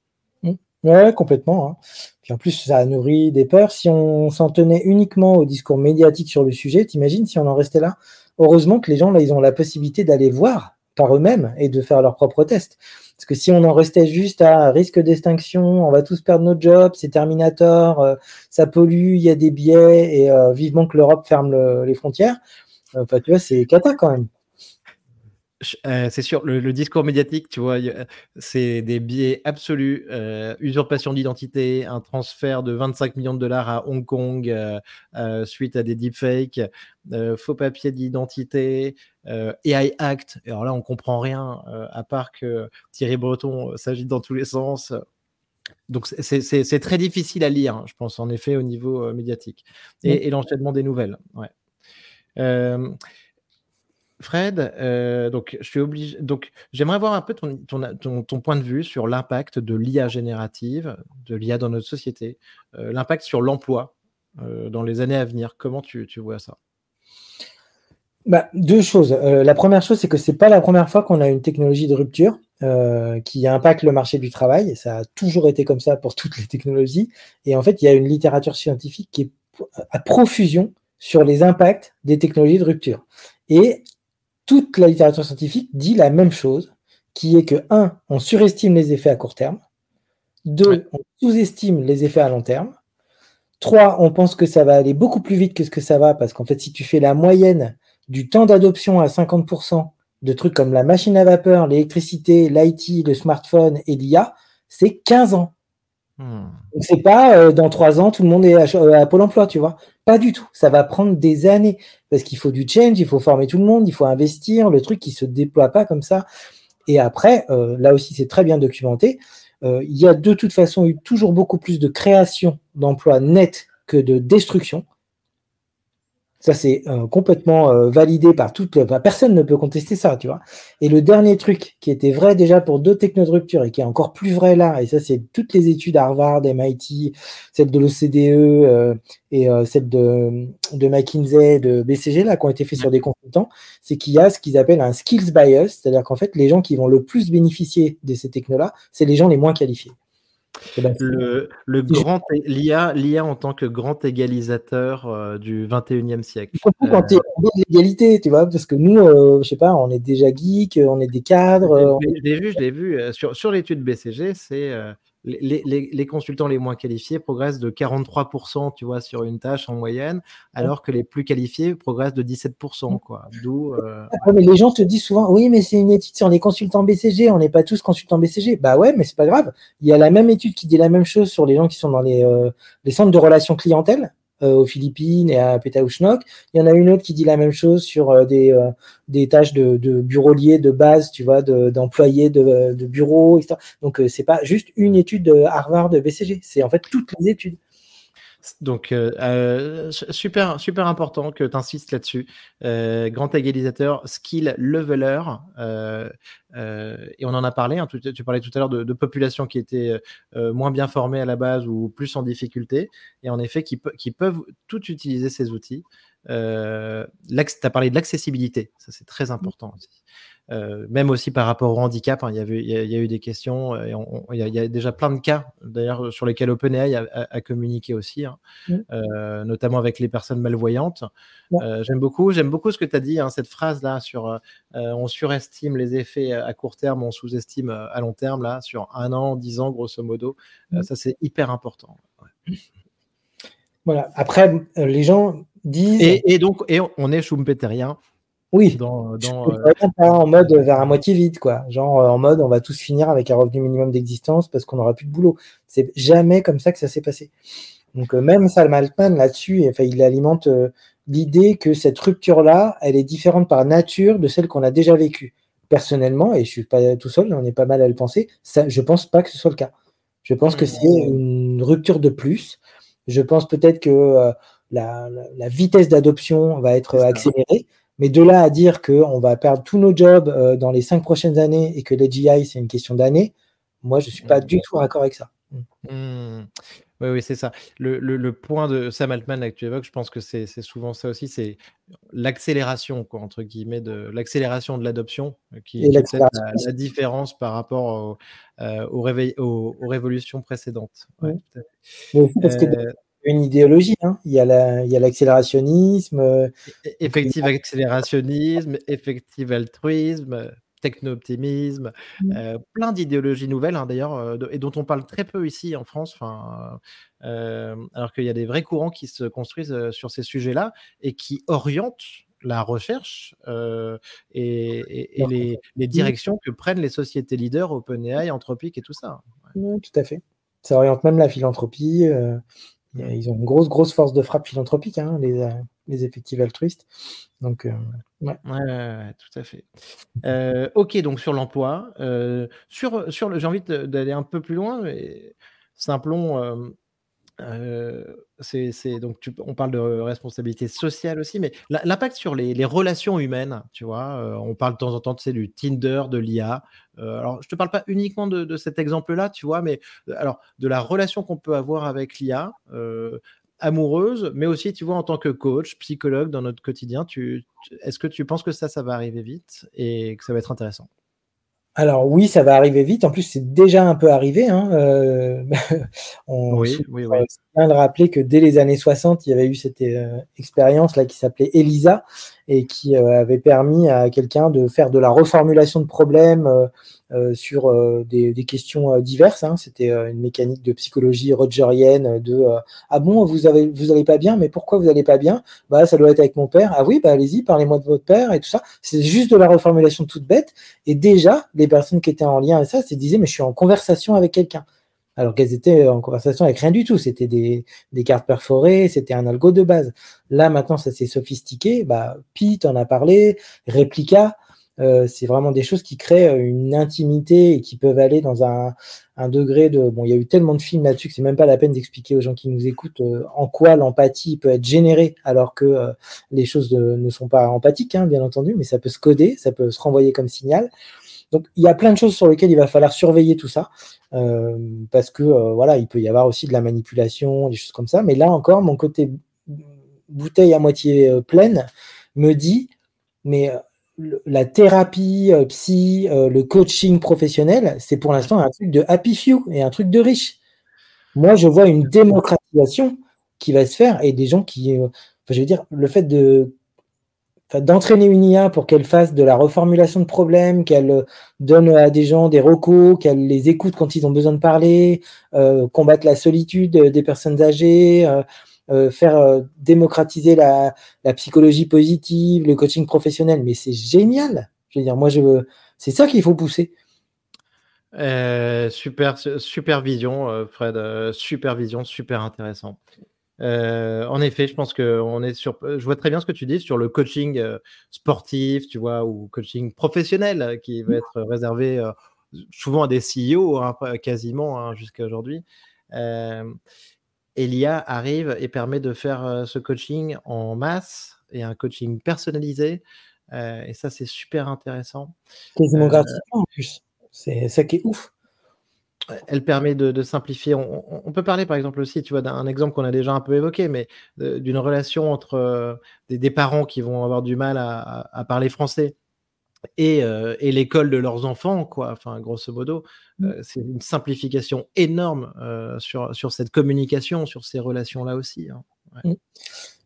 Mmh. Ouais, complètement. Hein. Puis en plus, ça nourrit des peurs. Si on s'en tenait uniquement au discours médiatique sur le sujet, t'imagines si on en restait là? Heureusement que les gens, là, ils ont la possibilité d'aller voir par eux-mêmes et de faire leurs propres tests. Parce que si on en restait juste à risque d'extinction, on va tous perdre notre job, c'est Terminator, euh, ça pollue, il y a des biais, et euh, vivement que l'Europe ferme les frontières, enfin, tu vois, c'est cata quand même. Euh, c'est sûr, le, discours médiatique, tu vois, c'est des biais absolus, euh, usurpation d'identité, un transfert de 25 millions de dollars à Hong Kong euh, suite à des deepfakes, faux papiers d'identité, AI Act. Alors là, on comprend rien, à part que Thierry Breton s'agit dans tous les sens. Donc c'est très difficile à lire, je pense, en effet, au niveau médiatique. Et, et l'enchaînement des nouvelles. Ouais. Fred, euh, donc je suis obligé. Donc j'aimerais avoir un peu ton, ton, point de vue sur l'impact de l'IA générative, de l'IA dans notre société, euh, l'impact sur l'emploi euh, dans les années à venir. Comment tu, vois ça? Bah, Deux choses. la première chose, c'est que c'est pas la première fois qu'on a une technologie de rupture qui impacte le marché du travail. Ça a toujours été comme ça pour toutes les technologies. Et en fait, il y a une littérature scientifique qui est à profusion sur les impacts des technologies de rupture. Et toute la littérature scientifique dit la même chose, qui est que, un, on surestime les effets à court terme, deux, on sous-estime les effets à long terme, trois, on pense que ça va aller beaucoup plus vite que ce que ça va, parce qu'en fait, si tu fais la moyenne du temps d'adoption à 50% de trucs comme la machine à vapeur, l'électricité, l'IT, le smartphone et l'IA, c'est 15 ans. Hmm. C'est pas euh, dans trois ans tout le monde est à, Pôle Emploi, tu vois. Pas du tout. Ça va prendre des années parce qu'il faut du change, il faut former tout le monde, il faut investir. Le truc qui se déploie pas comme ça. Et après, euh, là aussi c'est très bien documenté. Euh, il y a de toute façon eu toujours beaucoup plus de création d'emplois nets que de destruction. Ça, c'est euh, complètement euh, validé par toute. personne ne peut contester ça, tu vois. Et le dernier truc qui était vrai déjà pour deux technos de rupture et qui est encore plus vrai là, et ça, c'est toutes les études Harvard, MIT, celle de l'OCDE euh, et celle de, de McKinsey, de BCG, là, qui ont été faites sur des consultants, c'est qu'il y a ce qu'ils appellent un skills bias, c'est-à-dire qu'en fait, les gens qui vont le plus bénéficier de ces technos-là, c'est les gens les moins qualifiés. Eh ben, le, le grand l'IA, l'IA en tant que grand égalisateur euh, du 21e siècle. Surtout quand tu es l'égalité, tu vois, parce que nous, euh, je sais pas, on est déjà geeks, on est des cadres. Je l'ai vu, je l'ai vu. Euh, sur, sur l'étude BCG, c'est les, consultants les moins qualifiés progressent de 43%, tu vois, sur une tâche en moyenne, alors que les plus qualifiés progressent de 17%, quoi. D'où. Euh, mais les gens te disent souvent, oui, mais c'est une étude sur les consultants BCG, on n'est pas tous consultants BCG. Bah ouais, mais c'est pas grave. Il y a la même étude qui dit la même chose sur les gens qui sont dans les, euh, les centres de relations clientèle. Euh, aux Philippines et à Pétaouchnok. Il y en a une autre qui dit la même chose sur euh, des, euh, des tâches de, de bureaulier de base, tu vois, d'employés de, de, bureau, etc. Donc, c'est pas juste une étude de Harvard de BCG, c'est en fait toutes les études. Donc, euh, euh, super, super important que tu insistes là-dessus. Euh, grand égalisateur, skill leveler. et on en a parlé. Hein, tu, parlais tout à l'heure de, populations qui étaient moins bien formées à la base ou plus en difficulté. Et en effet, qui, qui peuvent tout utiliser ces outils. tu as parlé de l'accessibilité. Ça, c'est très important aussi. Euh, même aussi par rapport au handicap, hein, il, y avait, il, y a, eu des questions, euh, il, y a, déjà plein de cas d'ailleurs sur lesquels OpenAI a, communiqué aussi, hein, mmh. euh, notamment avec les personnes malvoyantes. j'aime beaucoup, j'aime beaucoup ce que tu as dit, hein, cette phrase là sur on surestime les effets à court terme, on sous-estime à long terme là sur un an, dix ans grosso modo. Mmh. ça c'est hyper important. Voilà. Après, les gens disent. Et, donc, et on est schumpeterien Oui. Dans, dans en mode vers un moitié vide, quoi. Genre en mode on va tous finir avec un revenu minimum d'existence parce qu'on n'aura plus de boulot. C'est jamais comme ça que ça s'est passé. Donc même Salman Altman là-dessus, enfin, il alimente l'idée que cette rupture-là, elle est différente par nature de celle qu'on a déjà vécue. Personnellement, et je suis pas tout seul, on est pas mal à le penser, ça, je pense pas que ce soit le cas. Je pense que c'est une rupture de plus. Je pense peut-être que euh, la, vitesse d'adoption va être accélérée. Mais de là à dire qu'on va perdre tous nos jobs euh, dans les cinq prochaines années et que les GI, c'est une question d'années, moi, je ne suis pas du tout d'accord avec ça. Mmh. Oui, oui, c'est ça. Le, point de Sam Altman que tu évoques, je pense que c'est souvent ça aussi, c'est l'accélération, entre guillemets, de l'accélération de l'adoption, euh, qui est la, différence par rapport euh, aux, révolutions précédentes. parce que euh, une idéologie, hein. il y a l'accélérationnisme. La, effectif accélérationnisme, effectif altruisme techno-optimisme, mmh. euh, plein d'idéologies nouvelles hein, d'ailleurs, euh, et dont on parle très peu ici en France, euh, alors qu'il y a des vrais courants qui se construisent sur ces sujets-là et qui orientent la recherche et, les, mmh. directions que prennent les sociétés leaders, OpenAI, Anthropic et tout ça. Mmh, tout à fait. Ça oriente même la philanthropie. Ils ont une grosse, grosse force de frappe philanthropique, hein, les, les effectifs altruistes. Donc, euh, ouais. tout à fait. Euh, ok, donc sur l'emploi, euh, sur, sur j'ai envie d'aller un peu plus loin, mais simplon c'est donc on parle de responsabilité sociale aussi, mais l'impact sur les, relations humaines, tu vois, on parle de temps en temps, du Tinder, de l'IA. Alors, je te parle pas uniquement de, cet exemple-là, tu vois, mais alors de la relation qu'on peut avoir avec l'IA, amoureuse, mais aussi, tu vois, en tant que coach, psychologue dans notre quotidien. Est-ce que tu penses que ça, ça va arriver vite et que ça va être intéressant? Alors oui, ça va arriver vite. En plus, c'est déjà un peu arrivé. Hein. Euh, on oui, oui, oui. de rappeler que dès les années 60, il y avait eu cette euh, expérience là qui s'appelait ELISA et qui euh, avait permis à quelqu'un de faire de la reformulation de problèmes sur des, questions diverses. Hein. C'était une mécanique de psychologie rogerienne de ah bon vous avez vous pas bien mais pourquoi vous allez pas bien? Bah ça doit être avec mon père ah oui bah allez-y parlez-moi de votre père et tout ça c'est juste de la reformulation toute bête et déjà les personnes qui étaient en lien avec ça se disaient mais je suis en conversation avec quelqu'un alors qu'elles étaient en conversation avec rien du tout. C'était des, cartes perforées, c'était un algo de base. Là, maintenant, ça s'est sophistiqué. Bah, Pete en a parlé, Replica, euh, c'est vraiment des choses qui créent euh, une intimité et qui peuvent aller dans un, degré de. Bon, il y a eu tellement de films là-dessus que c'est même pas la peine d'expliquer aux gens qui nous écoutent euh, en quoi l'empathie peut être générée alors que les choses ne sont pas empathiques, hein, bien entendu, mais ça peut se coder, ça peut se renvoyer comme signal. Donc il y a plein de choses sur lesquelles il va falloir surveiller tout ça, parce que voilà, il peut y avoir aussi de la manipulation, des choses comme ça. Mais là encore, mon côté bouteille à moitié pleine me dit, mais la thérapie psy, le coaching professionnel, c'est pour l'instant un truc de happy few et un truc de riche. Moi, je vois une démocratisation qui va se faire et des gens qui, je veux dire, le fait de d'entraîner une IA pour qu'elle fasse de la reformulation de problèmes, qu'elle euh, donne à des gens des recos, qu'elle les écoute quand ils ont besoin de parler, euh, combattre la solitude des personnes âgées, euh, faire démocratiser la, psychologie positive, le coaching professionnel. Mais c'est génial. Je veux dire, moi, je veux... c'est ça qu'il faut pousser. super, super vision, Fred. super vision, super intéressant. Euh, en effet, je pense que on est sur. Je vois très bien ce que tu dis sur le coaching euh, sportif, tu vois, ou coaching professionnel euh, qui va être réservé souvent à des CEO, hein, quasiment hein, jusqu'à aujourd'hui. Elia arrive et permet de faire ce coaching en masse et un coaching personnalisé. et ça, c'est super intéressant. Quasiment gratuitement en plus. C'est ça qui est ouf elle permet de, simplifier. On, peut parler par exemple aussi, tu vois, d'un exemple qu'on a déjà un peu évoqué, mais d'une relation entre euh, des, parents qui vont avoir du mal à, parler français euh, et, l'école de leurs enfants, quoi. Enfin, grosso modo, mmh. euh, c'est une simplification énorme sur, sur cette communication, sur ces relations-là aussi. Hein. Mmh.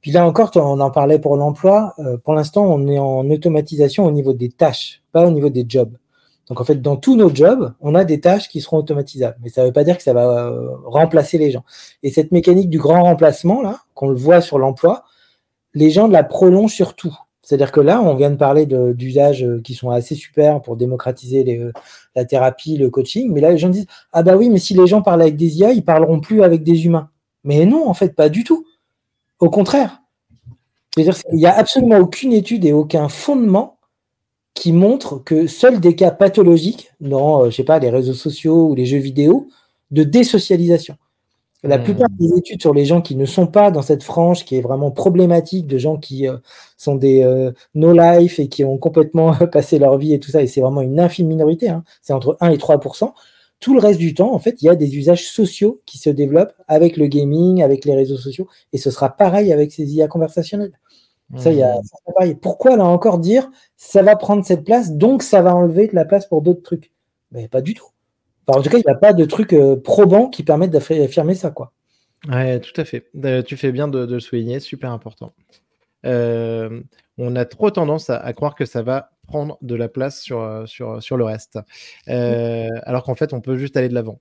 Puis là encore, on en parlait pour l'emploi. pour l'instant, on est en automatisation au niveau des tâches, pas au niveau des jobs. Donc en fait, dans tous nos jobs, on a des tâches qui seront automatisables. Mais ça ne veut pas dire que ça va euh, remplacer les gens. Et cette mécanique du grand remplacement, là, qu'on le voit sur l'emploi, les gens la prolongent sur tout. C'est-à-dire que là, on vient de parler d'usages qui sont assez super pour démocratiser la thérapie, le coaching, mais là, les gens disent Ah bah oui, mais si les gens parlent avec des IA, ils parleront plus avec des humains. Mais non, en fait, pas du tout. Au contraire. C'est-à-dire qu'il n'y a absolument aucune étude et aucun fondement qui montre que seuls des cas pathologiques, dans, euh, je sais pas, les réseaux sociaux ou les jeux vidéo, de désocialisation. La hmm. plupart des études sur les gens qui ne sont pas dans cette frange qui est vraiment problématique, de gens qui euh, sont des euh, no-life et qui ont complètement passé leur vie et tout ça, et c'est vraiment une infime minorité, hein, c'est entre 1 et 3 tout le reste du temps, en fait, il y a des usages sociaux qui se développent avec le gaming, avec les réseaux sociaux, et ce sera pareil avec ces IA conversationnelles. Ça, y a, mmh. Pourquoi là encore dire ça va prendre cette place, donc ça va enlever de la place pour d'autres trucs? Mais pas du tout. en tout cas, il n'y a pas de trucs euh, probants qui permettent d'affirmer ça, quoi. Ouais, tout à fait. Euh, tu fais bien de, le souligner, super important. Euh, on a trop tendance à, croire que ça va prendre de la place sur, sur, sur le reste, alors qu'en fait, on peut juste aller de l'avant.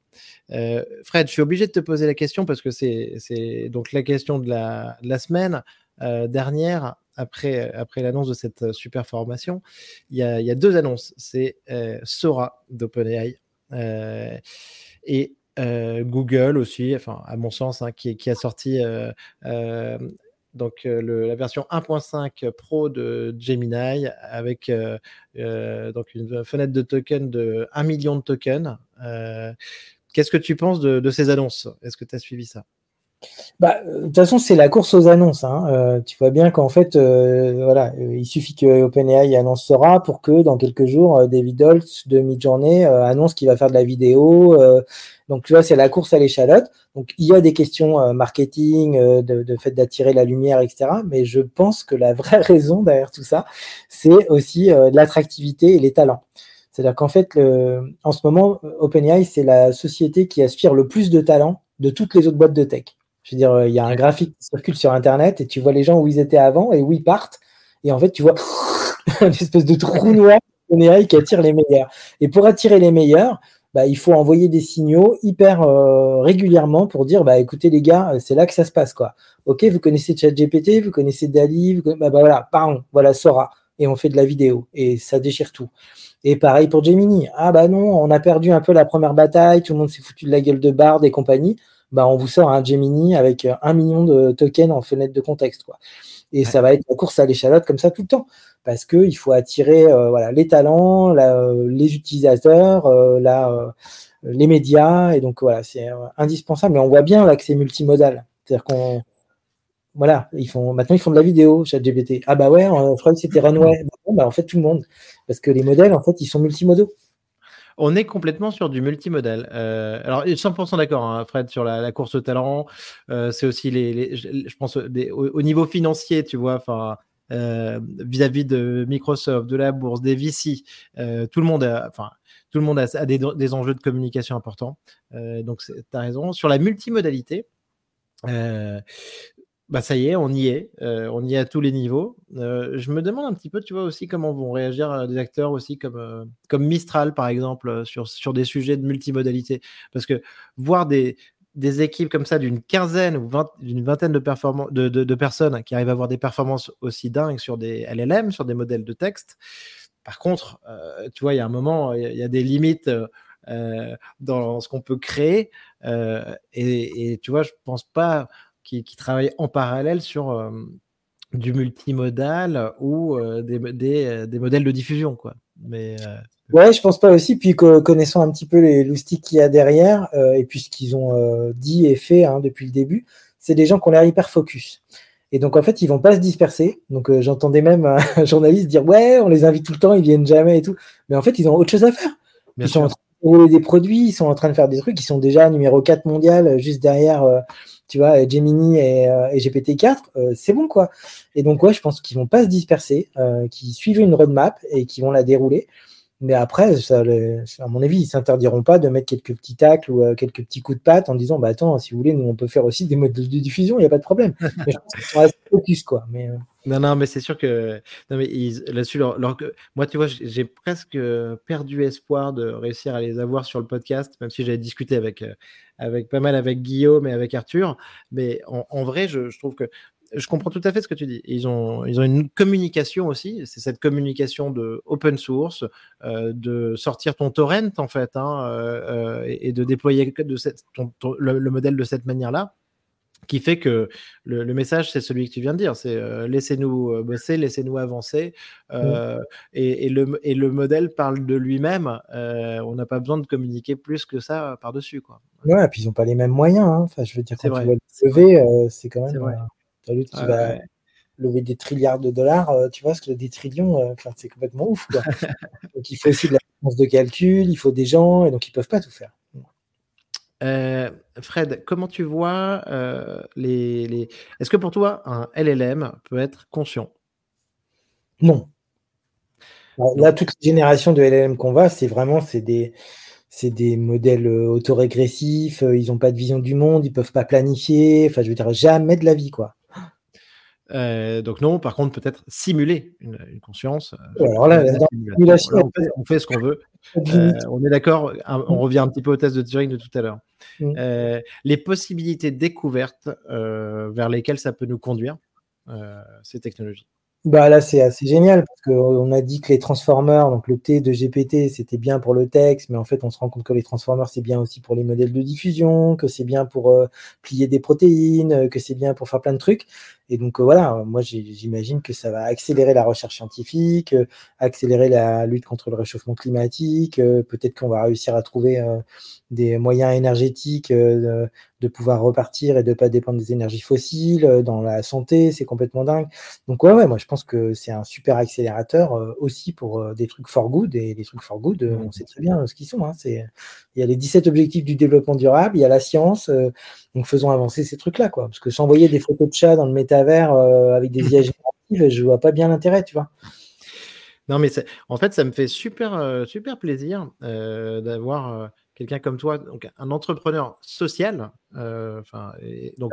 Fred, je suis obligé de te poser la question parce que c'est donc la question de la, de la semaine. Euh, dernière, après, l'annonce de cette euh, super formation, il y a, deux annonces. C'est euh, Sora d'OpenAI et Google aussi, enfin, à mon sens, hein, qui, a sorti donc la version 1.5 Pro de Gemini avec donc une fenêtre de token de 1 million de tokens. Qu'est-ce que tu penses de ces annonces? Est-ce que tu as suivi ça? Bah, euh, de toute façon, c'est la course aux annonces. Hein. Euh, tu vois bien qu'en fait, euh, voilà, il suffit que OpenAI annoncera pour que dans quelques jours, David Holtz de Midjourney annonce qu'il va faire de la vidéo. donc, tu vois, c'est la course à l'échalote. Donc, il y a des questions marketing, de, de, fait d'attirer la lumière, etc. Mais je pense que la vraie raison derrière tout ça, c'est aussi l'attractivité et les talents. C'est-à-dire qu'en fait, le, en ce moment, OpenAI, c'est la société qui aspire le plus de talents de toutes les autres boîtes de tech. Je veux dire, euh, il y a un graphique qui circule sur Internet et tu vois les gens où ils étaient avant et où ils partent. Et en fait, tu vois une espèce de trou noir qui attire les meilleurs. Et pour attirer les meilleurs, bah, il faut envoyer des signaux hyper euh, régulièrement pour dire bah écoutez les gars, c'est là que ça se passe quoi. Ok, vous connaissez ChatGPT, vous connaissez Dali, vous bah, bah, voilà, pardon, voilà Sora et on fait de la vidéo et ça déchire tout. Et pareil pour Gemini. Ah bah non, on a perdu un peu la première bataille, tout le monde s'est foutu de la gueule de Bard et compagnie bah, on vous sort un Gemini avec euh, un million de tokens en fenêtre de contexte. Quoi. Et ça va être la course à l'échalote comme ça tout le temps. Parce qu'il faut attirer euh, voilà, les talents, euh, les utilisateurs, les médias. Et donc voilà, c'est indispensable. Et on voit bien là que c'est multimodal. C'est-à-dire qu'on. Voilà, ils font, maintenant ils font de la vidéo, ChatGPT. Ah bah ouais, je crois que c'était Runway. Bah, en fait, tout le monde. Parce que les modèles, en fait, ils sont multimodaux. On est complètement sur du multimodal. Euh, alors, 100% d'accord, hein, Fred, sur la, course au talent. Euh, c'est aussi, les, je pense, au, niveau financier, tu vois, euh, vis-à-vis de Microsoft, de la bourse, des VC, tout le monde a, enfin, tout le monde a, des, enjeux de communication importants. donc, tu as raison. Sur la multimodalité, bah ça y est, on y est, euh, on y est à tous les niveaux. Euh, je me demande un petit peu, tu vois aussi comment vont réagir euh, des acteurs aussi comme, comme Mistral par exemple sur, sur des sujets de multimodalité, parce que voir des, des équipes comme ça d'une quinzaine ou d'une vingtaine de, de, de, personnes qui arrivent à avoir des performances aussi dingues sur des LLM, sur des modèles de texte. Par contre, tu vois, il y a un moment, il y, a des limites dans ce qu'on peut créer, et, et, tu vois, je pense pas qui, travaillent en parallèle sur euh, du multimodal ou euh, des, euh, des, modèles de diffusion. Quoi. Mais, Ouais, je pense pas aussi. Puis connaissant un petit peu les loustiques qu'il y a derrière, et puis ce qu'ils ont dit et fait hein, depuis le début, c'est des gens qui ont l'air hyper focus. Et donc en fait, ils vont pas se disperser. Donc j'entendais même un journaliste dire ouais, on les invite tout le temps, ils viennent jamais et tout. Mais en fait, ils ont autre chose à faire. ils sont en train de rouler des produits, ils sont en train de faire des trucs, ils sont déjà numéro 4 mondial juste derrière tu vois, Gemini et, euh, GPT-4, euh, c'est bon, quoi. Et donc, ouais, je pense qu'ils vont pas se disperser, euh, qu'ils suivent une roadmap et qu'ils vont la dérouler. Mais après, ça, à mon avis, ils s'interdiront pas de mettre quelques petits tacles ou quelques petits coups de patte en disant, bah attends, si vous voulez, nous on peut faire aussi des modes de diffusion, il n'y a pas de problème. mais je pense qu'ils sont assez focus, quoi. Mais, non, non, mais c'est sûr que non, mais là-dessus, moi, tu vois, j'ai presque perdu espoir de réussir à les avoir sur le podcast, même si j'avais discuté avec, avec pas mal avec Guillaume et avec Arthur. Mais en, vrai, je, trouve que je comprends tout à fait ce que tu dis. Ils ont, ils ont une communication aussi. C'est cette communication de open source, euh, de sortir ton torrent en fait, hein, euh, et, de déployer de cette, le, modèle de cette manière-là qui fait que le, message, c'est celui que tu viens de dire, c'est euh, laissez-nous euh, bosser, laissez-nous avancer, euh, et, le, et, le, modèle parle de lui-même, on n'a pas besoin de communiquer plus que ça par-dessus. Quoi. Ouais, et puis ils n'ont pas les mêmes moyens, hein. enfin, je veux dire, quand vrai, tu vas lever, c'est quand même... Vrai. qui va lever des trilliards de dollars, tu vois, ce que des trillions, c'est complètement ouf. Quoi. donc il faut aussi de la puissance de calcul, il faut des gens, et donc ils ne peuvent pas tout faire. Euh, Fred, comment tu vois euh, les, Est-ce que pour toi, un LLM peut être conscient? Non. Là, toute les générations de LLM qu'on voit, c'est vraiment c'est des, des modèles euh, autorégressifs, ils n'ont pas de vision du monde, ils peuvent pas planifier, enfin je veux dire jamais de la vie quoi. Euh, donc non, par contre, peut-être simuler une, conscience. Euh, alors là, on, fait, ce qu'on veut. Euh, on est d'accord. On revient un petit peu au test de Turing de tout à l'heure. Mm. les possibilités découvertes vers lesquelles ça peut nous conduire, ces technologies. Bah là, c'est assez génial parce qu'on a dit que les transformers, donc le T de GPT, c'était bien pour le texte, mais en fait, on se rend compte que les transformers, c'est bien aussi pour les modèles de diffusion, que c'est bien pour plier des protéines, que c'est bien pour faire plein de trucs. Et donc euh, voilà, moi j'imagine que ça va accélérer la recherche scientifique, euh, accélérer la lutte contre le réchauffement climatique, euh, peut-être qu'on va réussir à trouver des moyens énergétiques de, pouvoir repartir et de ne pas dépendre des énergies fossiles, dans la santé, c'est complètement dingue. Donc ouais, ouais, moi je pense que c'est un super accélérateur aussi pour des trucs for good, et les trucs for good, on sait très bien ce qu'ils sont. Hein, il y a les 17 objectifs du développement durable, il y a la science, donc faisons avancer ces trucs-là, quoi. Parce que s'envoyer des photos de chats dans le métavers euh, avec des IA génératives, je vois pas bien l'intérêt, tu vois. Non, mais en fait, ça me fait super, euh, super plaisir euh, d'avoir quelqu'un comme toi, donc un entrepreneur social. Enfin, donc,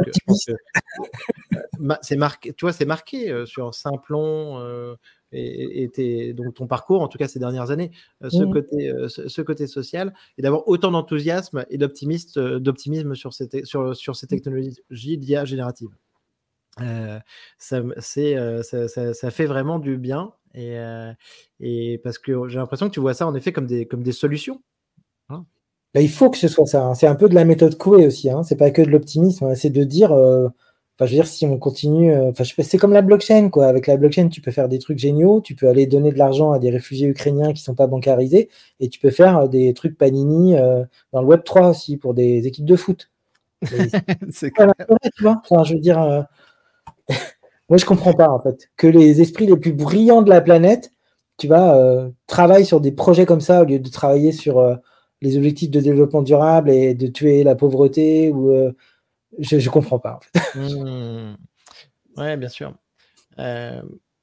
c'est marqué, tu vois, c'est marqué sur Simplon et, donc ton parcours, en tout cas ces dernières années, euh, ce, mmh. côté, euh, ce, côté social, et d'avoir autant d'enthousiasme et euh, d'optimisme sur ces, sur, sur ces mmh. technologies d'IA générative. ça, ça, ça, fait vraiment du bien, et, et parce que j'ai l'impression que tu vois ça en effet comme des, comme des solutions. Il faut que ce soit ça. Hein. C'est un peu de la méthode Coué aussi. Hein. C'est pas que de l'optimisme. Hein. C'est de dire je veux dire, si on continue, euh, enfin, c'est comme la blockchain, quoi. Avec la blockchain, tu peux faire des trucs géniaux, tu peux aller donner de l'argent à des réfugiés ukrainiens qui sont pas bancarisés, et tu peux faire euh, des trucs Panini euh, dans le Web 3 aussi pour des équipes de foot. c'est tu vois. Enfin, je veux dire, moi, je comprends pas en fait que les esprits les plus brillants de la planète, tu vois, travaillent sur des projets comme ça au lieu de travailler sur les objectifs de développement durable et de tuer la pauvreté ou je ne comprends pas. En, fait. Mmh. Bien sûr. Euh,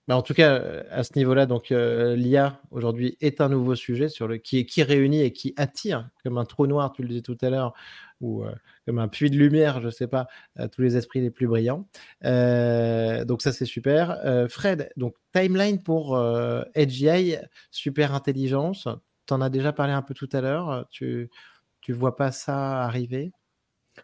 bah, en tout cas, à ce niveau-là, donc euh, l'IA aujourd'hui est un nouveau sujet sur le qui, réunit et qui attire comme un trou noir, tu le disais tout à l'heure, ou euh, comme un puits de lumière, je ne sais pas, tous les esprits les plus brillants. donc ça, c'est super. Fred, donc timeline pour AGI, super intelligence. Tu en as déjà parlé un peu tout à l'heure. Tu ne vois pas ça arriver?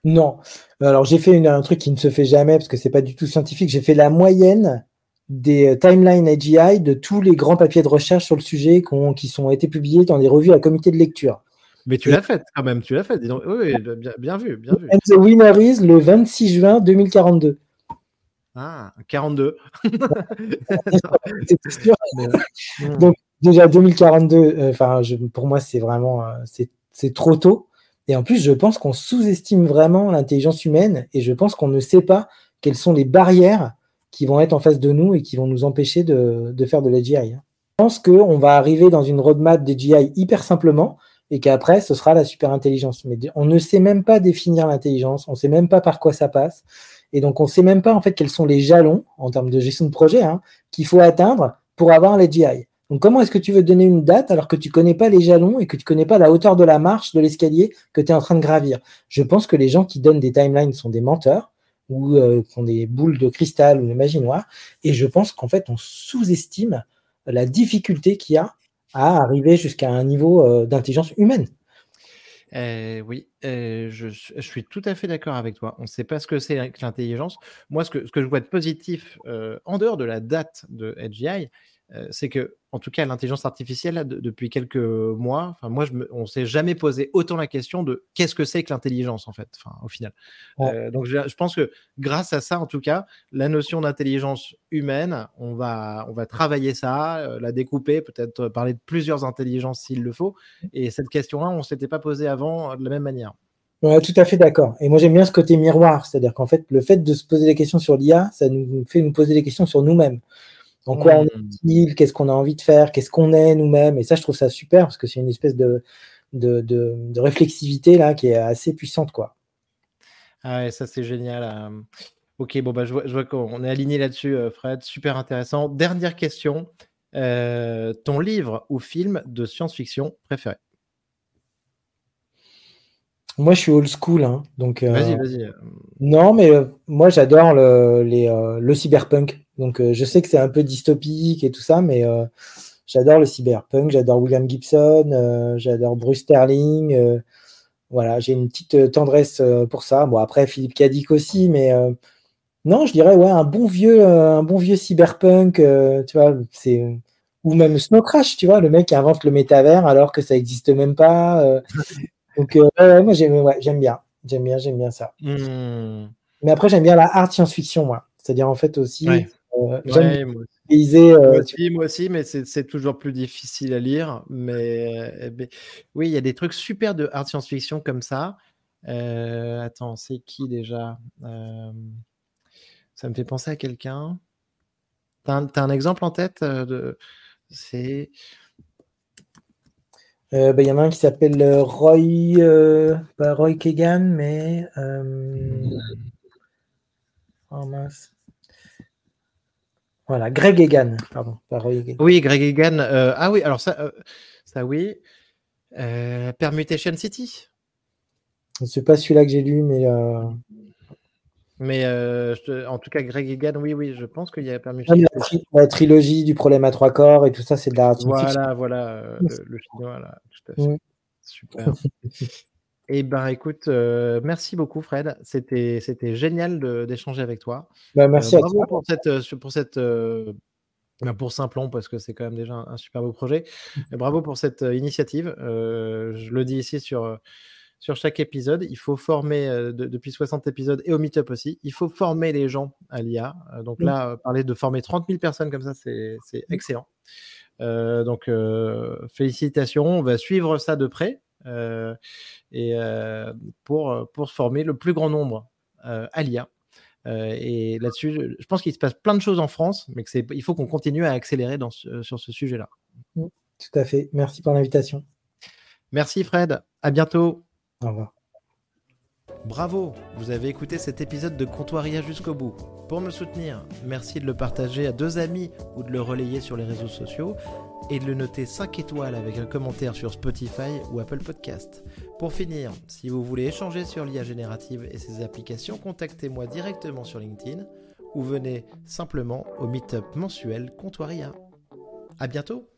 Non. Alors j'ai fait un truc qui ne se fait jamais parce que c'est pas du tout scientifique. J'ai fait la moyenne des euh, timelines AGI de tous les grands papiers de recherche sur le sujet qui, sont été publiés dans des revues à comité de lecture. Mais tu l'as fait quand même, tu l'as fait. Oui, bien, vu, bien vu. And the winner is le 26 juin 2042. Ah, 42. c'est sûr. Donc déjà 2042, euh, enfin pour moi c'est vraiment euh, c'est trop tôt. Et en plus, je pense qu'on sous-estime vraiment l'intelligence humaine et je pense qu'on ne sait pas quelles sont les barrières qui vont être en face de nous et qui vont nous empêcher de, faire de la GI. Je pense qu'on va arriver dans une roadmap de GI hyper simplement et qu'après, ce sera la super intelligence. Mais on ne sait même pas définir l'intelligence, on ne sait même pas par quoi ça passe. Et donc, on ne sait même pas en fait quels sont les jalons en termes de gestion de projet hein, qu'il faut atteindre pour avoir les GI. Donc comment est-ce que tu veux donner une date alors que tu ne connais pas les jalons et que tu ne connais pas la hauteur de la marche de l'escalier que tu es en train de gravir? Je pense que les gens qui donnent des timelines sont des menteurs ou euh, ont des boules de cristal ou de magie noire. Et je pense qu'en fait, on sous-estime la difficulté qu'il y a à arriver jusqu'à un niveau euh, d'intelligence humaine. Euh, oui, euh, je, suis tout à fait d'accord avec toi. On ne sait pas ce que c'est l'intelligence. Moi, ce que, je vois de positif, euh, en dehors de la date de euh, c'est que, en tout cas, l'intelligence artificielle, de- depuis quelques mois, enfin, moi, je me- on s'est jamais posé autant la question de qu'est-ce que c'est que l'intelligence, en fait, enfin, au final. Ouais. Euh, donc, je, je pense que grâce à ça, en tout cas, la notion d'intelligence humaine, on va, on va travailler ça, euh, la découper, peut-être parler de plusieurs intelligences s'il le faut. Et cette question-là, on ne s'était pas posé avant euh, de la même manière. Ouais, tout à fait d'accord. Et moi, j'aime bien ce côté miroir, c'est-à-dire qu'en fait, le fait de se poser des questions sur l'IA, ça nous fait nous poser des questions sur nous-mêmes. En quoi on est Hmm. utile, qu'est-ce qu'on a envie de faire, qu'est-ce qu'on est nous-mêmes? Et ça, je trouve ça super parce que c'est une espèce de, de, de, de réflexivité là qui est assez puissante, quoi. Ah ouais, ça c'est génial. euh. Ok, bon bah je vois, je vois qu'on est aligné là-dessus, euh, Fred. Super intéressant. Dernière question. Euh, ton livre ou film de science-fiction préféré? Moi, je suis old school, hein, donc Vas-y, vas-y. non, mais moi, j'adore le, les, le cyberpunk. Donc, euh, je sais que c'est un peu dystopique et tout ça, mais euh, j'adore le cyberpunk. J'adore William Gibson, euh, j'adore Bruce Sterling. voilà, j'ai une petite tendresse pour ça. Bon, après, Philippe Cadic aussi, mais non, je dirais ouais, un bon vieux, un bon vieux cyberpunk. tu vois, c'est ou même Snow Crash, tu vois, le mec qui invente le métavers alors que ça n'existe même pas. donc, moi, j'aime ouais, j'aime bien. J'aime bien, j'aime bien ça. Hmm. Mais après, j'aime bien la hard science-fiction, moi. C'est-à-dire, en fait, aussi, Ouais. Euh, j'aime Ouais, moi aussi. utiliser. Moi euh, aussi, moi aussi, mais c'est c'est toujours plus difficile à lire. Mais, euh, mais oui, il y a des trucs super de hard science-fiction comme ça. Euh, attends, c'est qui déjà? Euh, ça me fait penser à quelqu'un. T'as un, t'as un exemple en tête de... C'est... euh, ben, il y en a un qui s'appelle euh, Roy, euh, pas Roy Kegan, mais. euh, oh mince. Voilà, Greg Egan, pardon. Oui, Greg Egan. euh, ah oui, alors ça, euh, ça oui. Euh, Permutation City. C'est pas celui-là que j'ai lu, mais Mais je en tout cas, Greg Egan, oui, oui, je pense qu'il y a ah, Permutation mais la, tri- la trilogie du problème à trois corps et tout ça, c'est de la. Voilà, voilà, le, le chinois, là, tout à fait. Super. Eh ben, écoute, euh, merci beaucoup, Fred. C'était, c'était génial de- d'échanger avec toi. Ben, Euh, merci à bravo toi. pour cette, euh, pour cette, euh, ben, pour Simplon, parce que c'est quand même déjà un, un super beau projet. Et bravo pour cette euh, initiative. Euh, je le dis ici sur, euh, sur chaque épisode. Il faut former, euh, de- depuis 60 épisodes et au Meetup aussi, il faut former les gens à l'IA. Euh, donc là, euh, parler de former 30 000 personnes comme ça, c'est c'est excellent. Euh, donc, euh, félicitations. On va suivre ça de près euh, et euh, pour, pour former le plus grand nombre euh, à l'IA. Euh, et là-dessus, je- pense qu'il se passe plein de choses en France, mais que il faut qu'on continue à accélérer dans ce- sur ce sujet-là. Tout à fait. Merci pour l'invitation. Merci Fred, à bientôt. Au revoir. Bravo, vous avez écouté cet épisode de Comptoiria jusqu'au bout. Pour me soutenir, merci de le partager à deux amis ou de le relayer sur les réseaux sociaux et de le noter 5 étoiles avec un commentaire sur Spotify ou Apple Podcast. Pour finir, si vous voulez échanger sur l'IA générative et ses applications, contactez-moi directement sur LinkedIn ou venez simplement au meet-up mensuel Comptoiria. À bientôt